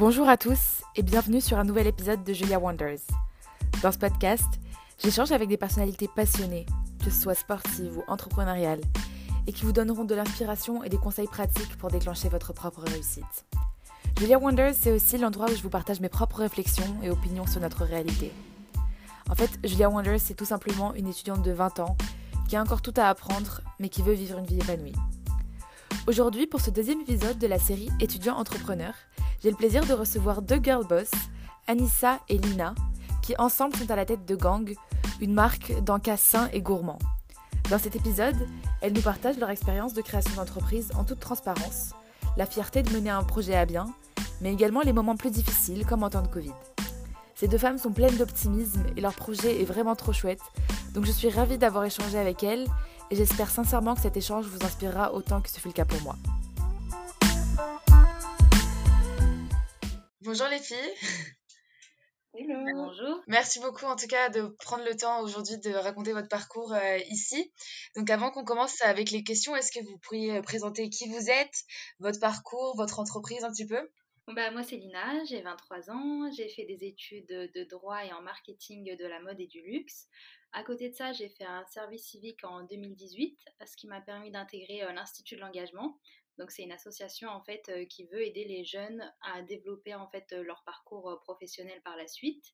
Bonjour à tous et bienvenue sur un nouvel épisode de Julia Wonders. Dans ce podcast, j'échange avec des personnalités passionnées, que ce soit sportives ou entrepreneuriales, et qui vous donneront de l'inspiration et des conseils pratiques pour déclencher votre propre réussite. Julia Wonders, c'est aussi l'endroit où je vous partage mes propres réflexions et opinions sur notre réalité. En fait, Julia Wonders, c'est tout simplement une étudiante de 20 ans qui a encore tout à apprendre, mais qui veut vivre une vie épanouie. Aujourd'hui, pour ce deuxième épisode de la série Étudiants entrepreneurs, j'ai le plaisir de recevoir deux girl boss, Anissa et Lina, qui ensemble sont à la tête de Gang, une marque d'encas sain et gourmand. Dans cet épisode, elles nous partagent leur expérience de création d'entreprise en toute transparence, la fierté de mener un projet à bien, mais également les moments plus difficiles comme en temps de Covid. Ces deux femmes sont pleines d'optimisme et leur projet est vraiment trop chouette, donc je suis ravie d'avoir échangé avec elles et j'espère sincèrement que cet échange vous inspirera autant que ce fut le cas pour moi. Bonjour les filles. Hello. Bonjour. Merci beaucoup en tout cas de prendre le temps aujourd'hui de raconter votre parcours euh, ici. Donc avant qu'on commence avec les questions, est-ce que vous pourriez euh, présenter qui vous êtes, votre parcours, votre entreprise un petit peu? Bah, moi c'est Lina, j'ai 23 ans, j'ai fait des études de droit et en marketing de la mode et du luxe. À côté de ça, j'ai fait un service civique en 2018, ce qui m'a permis d'intégrer euh, l'Institut de l'engagement. Donc c'est une association en fait euh, qui veut aider les jeunes à développer en fait euh, leur parcours professionnel par la suite.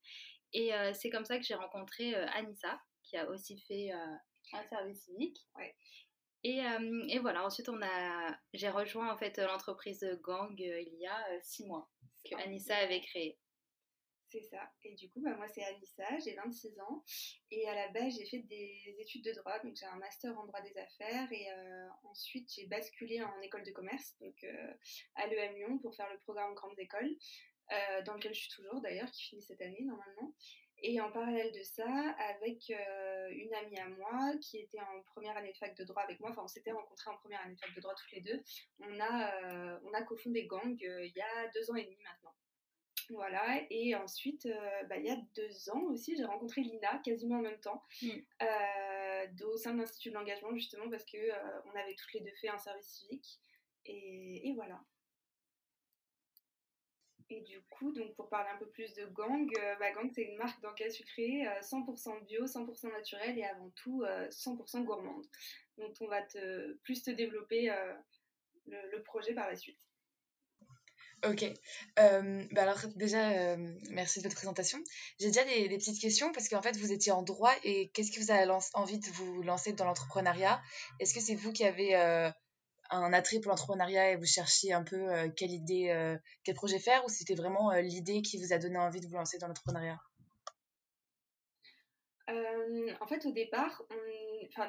Et c'est comme ça que j'ai rencontré Anissa, qui a aussi fait un service civique. Et, et, voilà, ensuite on a, j'ai rejoint en fait l'entreprise Gang il y a six mois que Anissa avait créée. C'est ça. Et du coup, bah, moi, c'est Anissa, j'ai 26 ans. Et à la base, j'ai fait des études de droit. Donc, j'ai un master en droit des affaires. Et euh, ensuite, j'ai basculé en école de commerce, donc euh, à l'EM Lyon, pour faire le programme Grandes Écoles, euh, dans lequel je suis toujours d'ailleurs, qui finit cette année normalement. Et en parallèle de ça, avec une amie à moi qui était en première année de fac de droit avec moi, enfin on s'était rencontrés en première année de fac de droit toutes les deux, on a, on a cofondé Gang il y a deux ans et demi maintenant. Voilà, et ensuite, euh, bah, il y a deux ans aussi, j'ai rencontré Lina quasiment en même temps, mm. euh, au sein de l'Institut de l'engagement, justement, parce qu'on euh, on avait toutes les deux fait un service civique. Et, voilà. Et du coup, donc pour parler un peu plus de Gang, bah, Gang c'est une marque d'enquête sucré 100% bio, 100% naturel et avant tout 100% gourmande. Donc on va te, plus te développer le projet par la suite. Ok. Euh, bah alors déjà, euh, merci de votre présentation. J'ai déjà des, petites questions parce qu'en fait, vous étiez en droit et qu'est-ce qui vous a envie de vous lancer dans l'entrepreneuriat? Est-ce que c'est vous qui avez euh, un attrait pour l'entrepreneuriat et vous cherchiez un peu quelle idée, quel projet faire ou c'était vraiment l'idée qui vous a donné envie de vous lancer dans l'entrepreneuriat? En fait, au départ,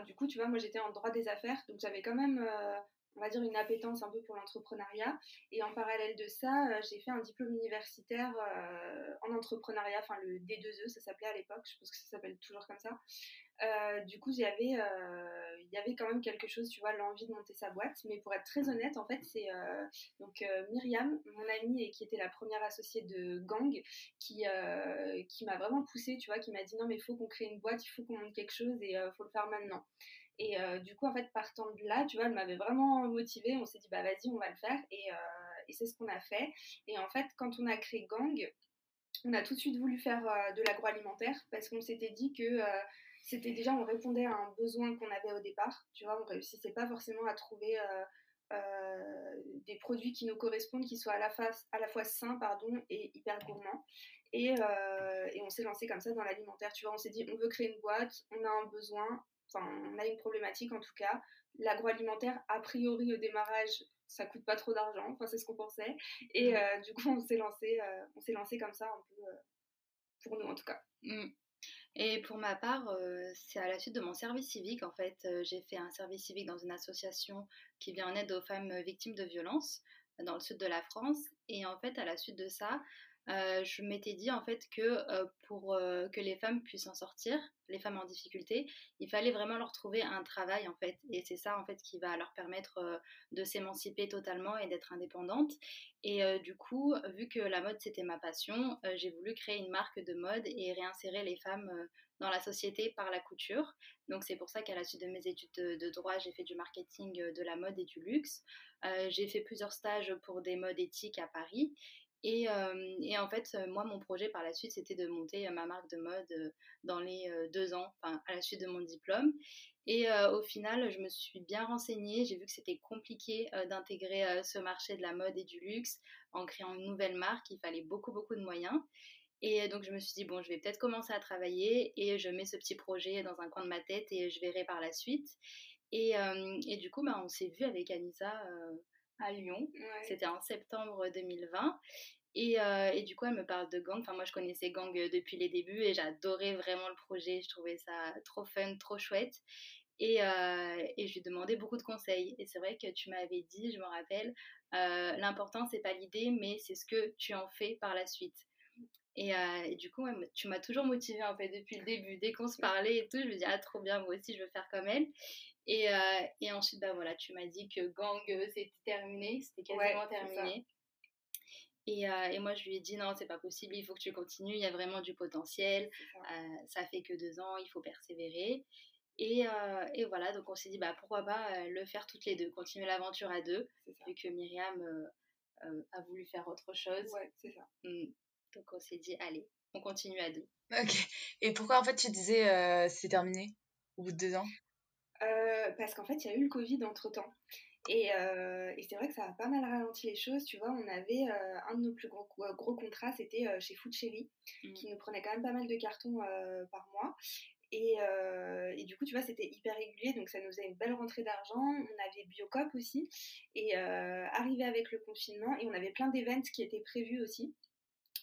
du coup, tu vois, moi j'étais en droit des affaires, donc j'avais quand même on va dire, une appétence un peu pour l'entrepreneuriat. Et en parallèle de ça, euh, j'ai fait un diplôme universitaire euh, en entrepreneuriat, enfin le D2E, ça s'appelait à l'époque, je pense que ça s'appelle toujours comme ça. Euh, du coup, il y avait quand même quelque chose, tu vois, l'envie de monter sa boîte. Mais pour être très honnête, en fait, c'est donc Myriam, mon amie et qui était la première associée de Gang, qui, qui m'a vraiment poussée, tu vois, qui m'a dit non, mais il faut qu'on crée une boîte, il faut qu'on monte quelque chose et il faut le faire maintenant. Et euh, du coup, en fait, partant de là, tu vois, elle m'avait vraiment motivée. On s'est dit, bah vas-y, on va le faire. Et, euh, et c'est ce qu'on a fait. Et en fait, quand on a créé Gang, on a tout de suite voulu faire euh, de l'agroalimentaire parce qu'on s'était dit que c'était déjà, on répondait à un besoin qu'on avait au départ. Tu vois, on réussissait pas forcément à trouver des produits qui nous correspondent, qui soient à la, fois, à la fois sains pardon, et hyper gourmands. Et, et on s'est lancé comme ça dans l'alimentaire. Tu vois, on s'est dit, on veut créer une boîte, on a un besoin, enfin, on a une problématique en tout cas. L'agroalimentaire, a priori au démarrage, ça coûte pas trop d'argent, enfin c'est ce qu'on pensait. Et euh, du coup, on s'est lancé, euh, on s'est lancé comme ça un peu euh, pour nous en tout cas. Mmh. Et pour ma part, c'est à la suite de mon service civique. En fait, j'ai fait un service civique dans une association qui vient en aide aux femmes victimes de violences dans le sud de la France. Et en fait, à la suite de ça, euh, je m'étais dit en fait que euh, pour euh, que les femmes puissent en sortir, les femmes en difficulté, il fallait vraiment leur trouver un travail en fait. Et c'est ça en fait qui va leur permettre de s'émanciper totalement et d'être indépendantes. Et du coup, vu que la mode c'était ma passion, j'ai voulu créer une marque de mode et réinsérer les femmes dans la société par la couture. Donc c'est pour ça qu'à la suite de mes études de, de droit, j'ai fait du marketing de la mode et du luxe. j'ai fait plusieurs stages pour des modes éthiques à Paris Et, et, en fait, moi, mon projet par la suite, c'était de monter ma marque de mode dans les deux ans, à la suite de mon diplôme. Et au final, je me suis bien renseignée. J'ai vu que c'était compliqué d'intégrer ce marché de la mode et du luxe en créant une nouvelle marque. Il fallait beaucoup, beaucoup de moyens. Et donc, je me suis dit, bon, je vais peut-être commencer à travailler et je mets ce petit projet dans un coin de ma tête et je verrai par la suite. Et, et du coup, bah, on s'est vu avec Anissa à Lyon. C'était en septembre 2020. Et, et, du coup, elle me parle de Gang. Enfin, moi, je connaissais Gang depuis les débuts et j'adorais vraiment le projet. Je trouvais ça trop fun, trop chouette. Et, et je lui demandais beaucoup de conseils. Et c'est vrai que tu m'avais dit, je me rappelle, l'important, c'est pas l'idée, mais c'est ce que tu en fais par la suite. Et, et du coup, tu m'as toujours motivée en fait depuis le début. Dès qu'on se parlait et tout, je me dis, ah, trop bien, moi aussi, je veux faire comme elle. Et, et ensuite, bah voilà, tu m'as dit que Gang, c'était terminé, c'était quasiment terminé. Et, et, moi, je lui ai dit non, c'est pas possible, il faut que tu continues, il y a vraiment du potentiel. Ça. ça fait que deux ans, il faut persévérer. Et, et, voilà, donc on s'est dit, bah, pourquoi pas le faire toutes les deux, continuer l'aventure à deux, vu que Myriam a voulu faire autre chose. Ouais, c'est ça. Mmh. Donc on s'est dit, allez, on continue à deux. Ok. Et pourquoi en fait tu disais c'est terminé au bout de deux ans? Parce qu'en fait, il y a eu le Covid entre temps. Et, et c'est vrai que ça a pas mal ralenti les choses. Tu vois, on avait un de nos plus gros, gros contrats, c'était chez Food Cherry, mmh. qui nous prenait quand même pas mal de cartons par mois. Et, et, du coup, tu vois, c'était hyper régulier, donc ça nous faisait une belle rentrée d'argent. On avait Biocop aussi. Et arrivé avec le confinement, et on avait plein d'événements qui étaient prévus aussi.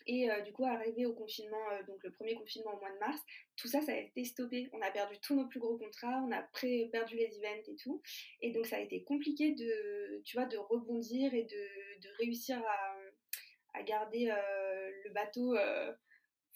Et du coup, arrivé au confinement, donc le premier confinement au mois de mars, tout ça, ça a été stoppé. On a perdu tous nos plus gros contrats, on a perdu les events et tout. Et donc, ça a été compliqué de, tu vois, de rebondir et de, réussir à, à garder le bateau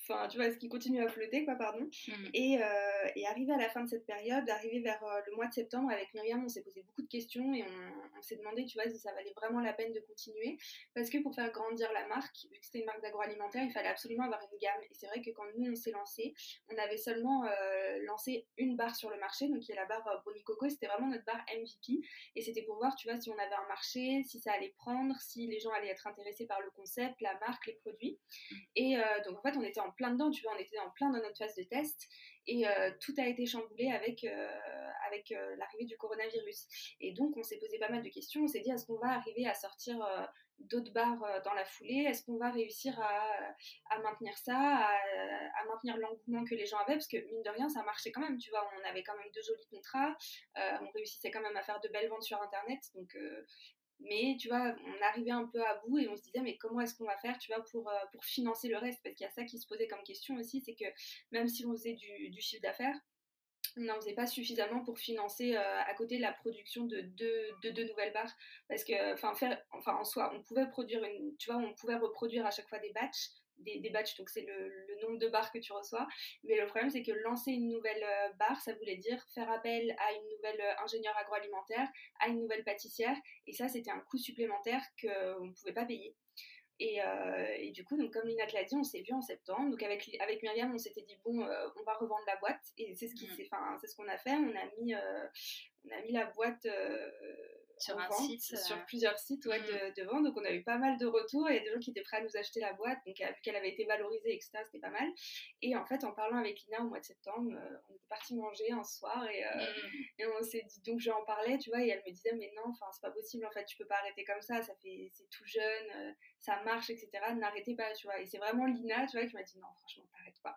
enfin tu vois, ce qui continue à flotter, quoi, pardon. Mmh. Et, euh, et arrivé à la fin de cette période, arrivé vers euh, le mois de septembre, avec Myriam, on s'est posé beaucoup de questions et on, s'est demandé, tu vois, si ça valait vraiment la peine de continuer. Parce que pour faire grandir la marque, vu que c'était une marque d'agroalimentaire, il fallait absolument avoir une gamme. Et c'est vrai que quand nous, on s'est lancé, on avait seulement euh, lancé une barre sur le marché, donc qui est la barre Brownie Coco, c'était vraiment notre barre MVP. Et c'était pour voir, tu vois, si on avait un marché, si ça allait prendre, si les gens allaient être intéressés par le concept, la marque, les produits. Mmh. Et donc, en fait, on était en plein dedans, tu vois, on était en plein dans notre phase de test et euh, tout a été chamboulé avec, euh, avec euh, l'arrivée du coronavirus. Et donc, on s'est posé pas mal de questions. On s'est dit, est-ce qu'on va arriver à sortir d'autres bars dans la foulée? Est-ce qu'on va réussir à, à maintenir ça, à, à maintenir l'engouement que les gens avaient? Parce que mine de rien, ça marchait quand même, tu vois. On avait quand même deux jolis contrats, on réussissait quand même à faire de belles ventes sur Internet. Donc, mais tu vois, on arrivait un peu à bout et on se disait, mais comment est-ce qu'on va faire, tu vois, pour, euh, pour financer le reste? Parce qu'il y a ça qui se posait comme question aussi, c'est que même si on faisait du, chiffre d'affaires, on n'en faisait pas suffisamment pour financer euh, à côté la production de deux, de deux nouvelles barres. Parce que, enfin, enfin, en soi, on pouvait produire une, tu vois, on pouvait reproduire à chaque fois des batchs, des, des batchs, donc c'est le, le, nombre de barres que tu reçois. Mais le problème, c'est que lancer une nouvelle euh, barre, ça voulait dire faire appel à une nouvelle euh, ingénieure agroalimentaire, à une nouvelle pâtissière. Et ça, c'était un coût supplémentaire qu'on ne pouvait pas payer. Et, euh, et, du coup, donc, comme Lina te l'a dit, on s'est vu en septembre. Donc avec, avec Myriam, on s'était dit, bon, euh, on va revendre la boîte. Et c'est ce qu'on mmh. ce qu'on a fait. On a mis, euh, on a mis la boîte sur un site, sur euh, plusieurs sites ouais, mm. de, vente. Donc on a eu pas mal de retours. A des gens qui étaient prêts à nous acheter la boîte, donc vu qu'elle avait été valorisée, etc. C'était pas mal. Et en fait, en parlant avec Lina au mois de septembre, euh, on était parti manger un soir et, euh, mm. et on s'est dit donc je en parlais, tu vois, et elle me disait mais non, enfin c'est pas possible en fait, tu peux pas arrêter comme ça, ça fait c'est tout jeune, ça marche, etc. N'arrêtez pas, tu vois. Et c'est vraiment Lina, tu vois, qui m'a dit non, franchement, t'arrêtes pas.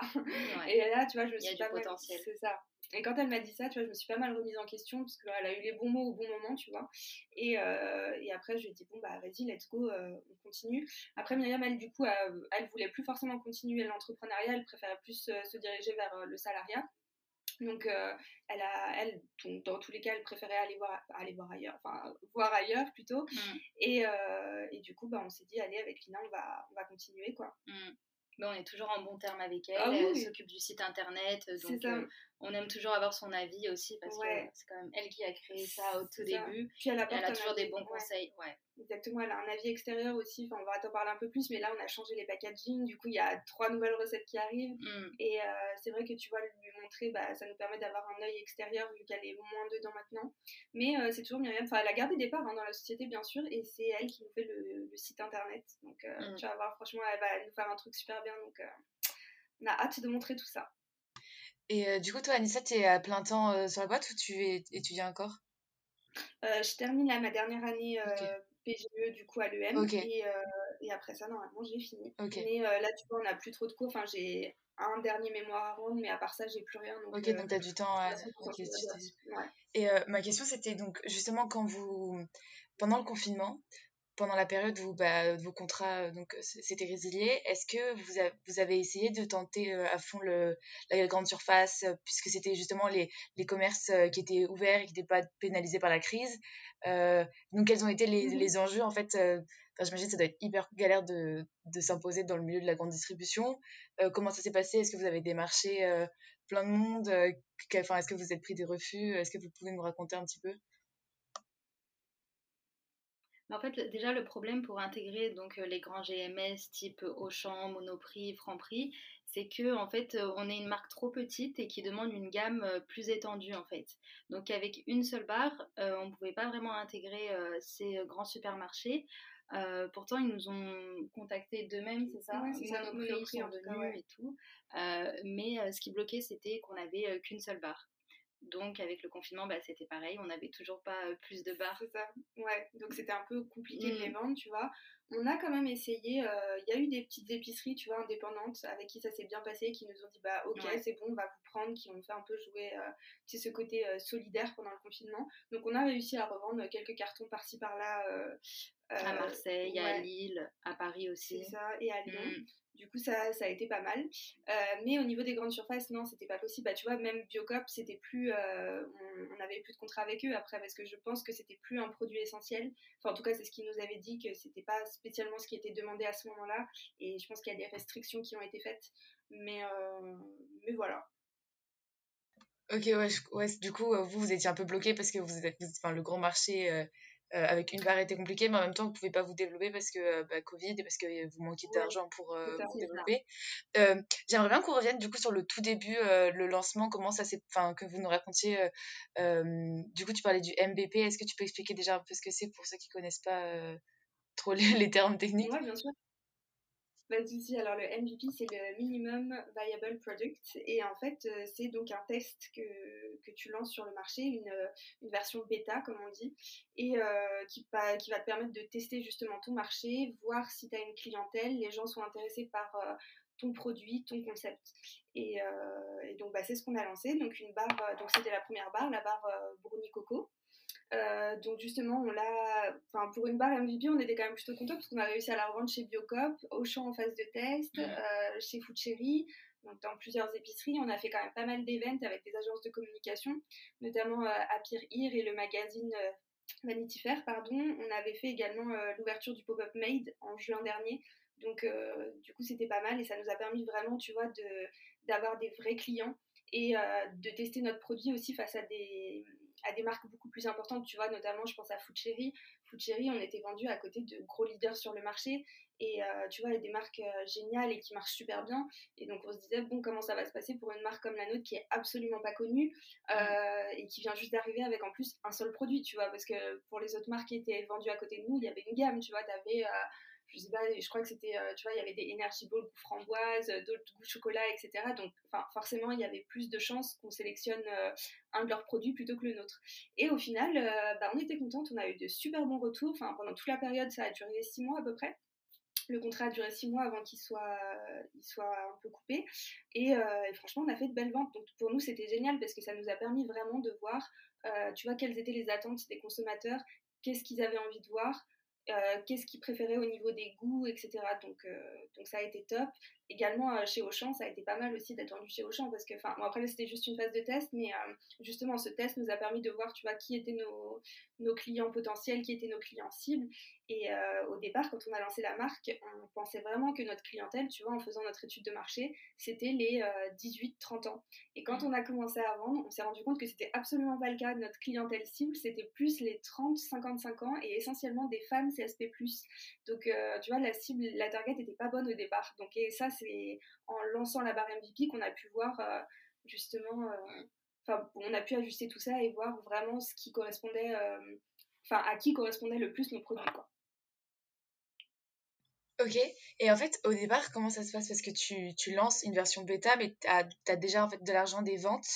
Et là, tu vois, je me suis pas potentiel. C'est ça. Et quand elle m'a dit ça, tu vois, je me suis pas mal remise en question parce qu'elle a eu les bons mots au bon moment, tu vois. Et, euh, et après, je lui ai dit, bon, bah vas-y, let's go, euh, on continue. Après, Myriam, elle, du coup, elle, elle voulait plus forcément continuer l'entrepreneuriat, elle préférait plus euh, se diriger vers le salariat. Donc, elle a, elle, dans tous les cas, elle préférait aller voir, aller voir ailleurs, enfin, voir ailleurs plutôt. Mm. Et, et, du coup, bah, on s'est dit, allez, avec Lina, on va, on va continuer, quoi. Mm on est toujours en bon terme avec elle. Ah elle s'occupe du site internet. Donc, euh, on aime toujours avoir son avis aussi parce que c'est quand même elle qui a créé ça au tout début. Puis elle, elle a toujours des bons conseils. Ouais. Exactement, elle a un avis extérieur aussi. Enfin, on va t'en parler un peu plus, mais là, on a changé les packaging. Du coup, il y a trois nouvelles recettes qui arrivent. Mm. Et euh, c'est vrai que tu vois, lui montrer, bah, ça nous permet d'avoir un œil extérieur vu qu'elle est moins dedans maintenant. Mais euh, c'est toujours Myriam. Enfin, elle a gardé des parts hein, dans la société, bien sûr, et c'est elle qui nous fait le, site internet. Donc, euh, mm. tu vas voir, franchement, elle va nous faire un truc super bien. Donc, on a hâte de montrer tout ça. Et du coup, toi, Anissa, tu es à plein temps sur la boîte ou tu es, étudies encore? Je termine là ma dernière année. PGE du coup à l'EM. Et, euh, et, après ça, normalement, j'ai fini. Mais euh, là, tu vois, on n'a plus trop de cours. Enfin, j'ai un dernier mémoire à rendre, mais à part ça, j'ai plus rien. Donc, ok, donc tu as du temps à. Et ma question, c'était donc justement quand vous. Pendant le confinement, pendant la période où bah, vos contrats donc s'étaient résiliés, est-ce que vous, vous, avez essayé de tenter à fond le, la grande surface, puisque c'était justement les, les commerces qui étaient ouverts et qui n'étaient pas pénalisés par la crise euh, donc, quels ont été les, mmh les enjeux En fait, euh, j'imagine que ça doit être hyper galère de, de s'imposer dans le milieu de la grande distribution. Euh, comment ça s'est passé? Est-ce que vous avez démarché plein de monde enfin, Est-ce que vous êtes pris des refus? Est-ce que vous pouvez nous raconter un petit peu? En fait, déjà, le problème pour intégrer donc les grands GMS type Auchan, Monoprix, Franprix, c'est que en fait euh, on est une marque trop petite et qui demande une gamme euh, plus étendue en fait. Donc avec une seule barre, euh, on ne pouvait pas vraiment intégrer ces grands supermarchés. pourtant, ils nous ont contactés d'eux-mêmes, c'est ça? Ouais, Ils sont venus et tout. mais ce qui bloquait, c'était qu'on n'avait qu'une seule barre. Donc avec le confinement, bah, c'était pareil, on n'avait toujours pas plus de barres. C'est ça, ouais. Donc c'était un peu compliqué de les mmh. vendre, tu vois. On a quand même essayé, euh, il y a eu des petites épiceries, tu vois, indépendantes, avec qui ça s'est bien passé, qui nous ont dit, bah ok, c'est bon, on va vous prendre, qui ont fait un peu jouer euh, ce côté euh, solidaire pendant le confinement. Donc on a réussi à revendre quelques cartons par-ci par-là. à Marseille, à Lille, à Paris aussi. C'est ça, et à Lyon. Mmh. Du coup, ça, ça a été pas mal. Euh, mais au niveau des grandes surfaces, non, c'était pas possible. Bah, tu vois, même Biocop, c'était plus, euh, on n'avait plus de contrat avec eux après parce que je pense que c'était plus un produit essentiel. Enfin, en tout cas, c'est ce qu'ils nous avaient dit que c'était pas spécialement ce qui était demandé à ce moment-là. Et je pense qu'il y a des restrictions qui ont été faites. Mais, euh, mais voilà. Ok, ouais, ouais, du coup, vous, vous étiez un peu bloqué parce que vous enfin, le grand marché euh, avec une barre était compliqué, mais en même temps, vous ne pouvez pas vous développer parce que euh, bah, Covid et parce que vous manquez d'argent pour euh, vous développer. J'aimerais bien qu'on revienne du coup sur le tout début, le lancement, comment ça s'est, enfin, que vous nous racontiez. du coup, tu parlais du MVP. Est-ce que tu peux expliquer déjà un peu ce que c'est pour ceux qui connaissent pas trop les, les, termes techniques? Oui, bien sûr. Alors, le MVP, c'est le Minimum Viable Product. Et en fait, euh, c'est donc un test que, que, tu lances sur le marché, une, euh, une version bêta, comme on dit, et euh, qui, qui va te permettre de tester justement ton marché, voir si tu as une clientèle, les gens sont intéressés par ton produit, ton concept. Et, donc, bah, c'est ce qu'on a lancé. Donc, une barre, donc c'était la première barre, la barre Brownie Coco. Euh, donc justement, on l'a, enfin pour une barre MVP, on était quand même plutôt content parce qu'on a réussi à la revendre chez Biocop, Auchan en phase de test, euh, chez Food Cherry, donc dans plusieurs épiceries. On a fait quand même pas mal d'événements avec des agences de communication, notamment euh, Apir Ear et le magazine Vanity Fair, pardon. On avait fait également l'ouverture du pop-up Made en juin dernier. Donc du coup, c'était pas mal et ça nous a permis vraiment, tu vois, de d'avoir des vrais clients et de tester notre produit aussi face à des à des marques beaucoup plus importantes, tu vois, notamment je pense à Food Cherry. Food Cherry, on était vendu à côté de gros leaders sur le marché et euh, tu vois, il y a des marques euh, géniales et qui marchent super bien. Et donc on se disait, bon, comment ça va se passer pour une marque comme la nôtre qui est absolument pas connue euh, mm. et qui vient juste d'arriver avec en plus un seul produit, tu vois, parce que pour les autres marques qui étaient vendues à côté de nous, il y avait une gamme, tu vois, tu avais je sais pas, je crois que c'était, euh, tu vois, il y avait des Energy Ball goût framboise, euh, d'autres goûts chocolat, etc. Donc, forcément, il y avait plus de chances qu'on sélectionne euh, un de leurs produits plutôt que le nôtre. Et au final, bah, on était contente, on a eu de super bons retours. Enfin, pendant toute la période, ça a duré six mois à peu près. Le contrat a duré six mois avant qu'il soit, il soit un peu coupé. Et, franchement, on a fait de belles ventes. Donc pour nous, c'était génial parce que ça nous a permis vraiment de voir, tu vois, quelles étaient les attentes des consommateurs, qu'est-ce qu'ils avaient envie de voir. Euh, qu'est-ce qu'ils préféraient au niveau des goûts, etc. Donc, euh, donc ça a été top. Également chez Auchan, ça a été pas mal aussi d'être vendu chez Auchan parce que, enfin, bon, après c'était juste une phase de test, mais justement ce test nous a permis de voir, tu vois, qui étaient nos, nos clients potentiels, qui étaient nos clients cibles. Et au départ, quand on a lancé la marque, on pensait vraiment que notre clientèle, tu vois, en faisant notre étude de marché, c'était les 18-30 ans. Et quand mmh. on a commencé à vendre, on s'est rendu compte que c'était absolument pas le cas. Notre clientèle cible, c'était plus les 30-55 ans et essentiellement des femmes CSP+. Donc, euh, tu vois, la cible, la target n'était pas bonne au départ. Donc, et ça, c'est en lançant la barre MVP qu'on a pu voir euh, justement, euh, enfin, on a pu ajuster tout ça et voir vraiment ce qui correspondait, enfin, à qui correspondait le plus nos produits, quoi. Ok, et en fait, au départ, comment ça se passe? Parce que tu, tu lances une version bêta, mais tu as, déjà en fait de l'argent des ventes.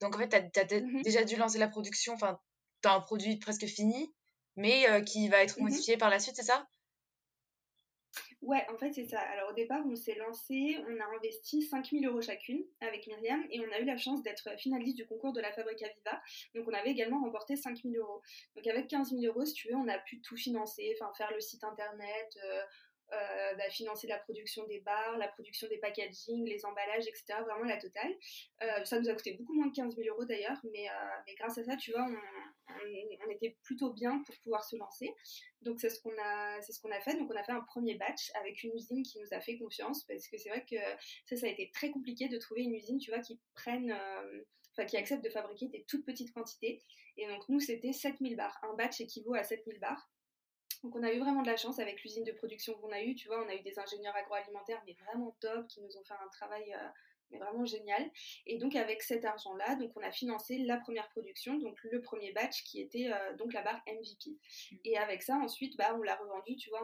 Donc en fait, tu as, mmh déjà dû lancer la production, enfin, tu as un produit presque fini, mais qui va être mmh modifié par la suite, c'est ça? Ouais, en fait, c'est ça. Alors, au départ, on s'est lancé, on a investi 5000 euros chacune avec Myriam et on a eu la chance d'être finaliste du concours de la Fabrica Viva. Donc, on avait également remporté 5000 euros. Donc, avec 15 000 euros, si tu veux, on a pu tout financer, enfin, faire le site internet, euh, bah, financer la production des bars, la production des packaging, les emballages, etc. Vraiment la totale. Euh, ça nous a coûté beaucoup moins de 15 000 euros d'ailleurs, mais, euh, mais, grâce à ça, tu vois, on, était plutôt bien pour pouvoir se lancer. Donc c'est ce qu'on a, fait. Donc on a fait un premier batch avec une usine qui nous a fait confiance parce que c'est vrai que ça, ça a été très compliqué de trouver une usine, tu vois, qui prenne Enfin, qui accepte de fabriquer des toutes petites quantités. Et donc, nous, c'était 7000 bars. Un batch équivaut à 7000 bars. Donc on a eu vraiment de la chance avec l'usine de production qu'on a eue, tu vois, on a eu des ingénieurs agroalimentaires mais vraiment top qui nous ont fait un travail euh, mais vraiment génial. Et donc avec cet argent-là, donc on a financé la première production, donc le premier batch qui était euh, donc la barre MVP. Mm. Et avec ça, ensuite, bah, on l'a revendu, tu vois,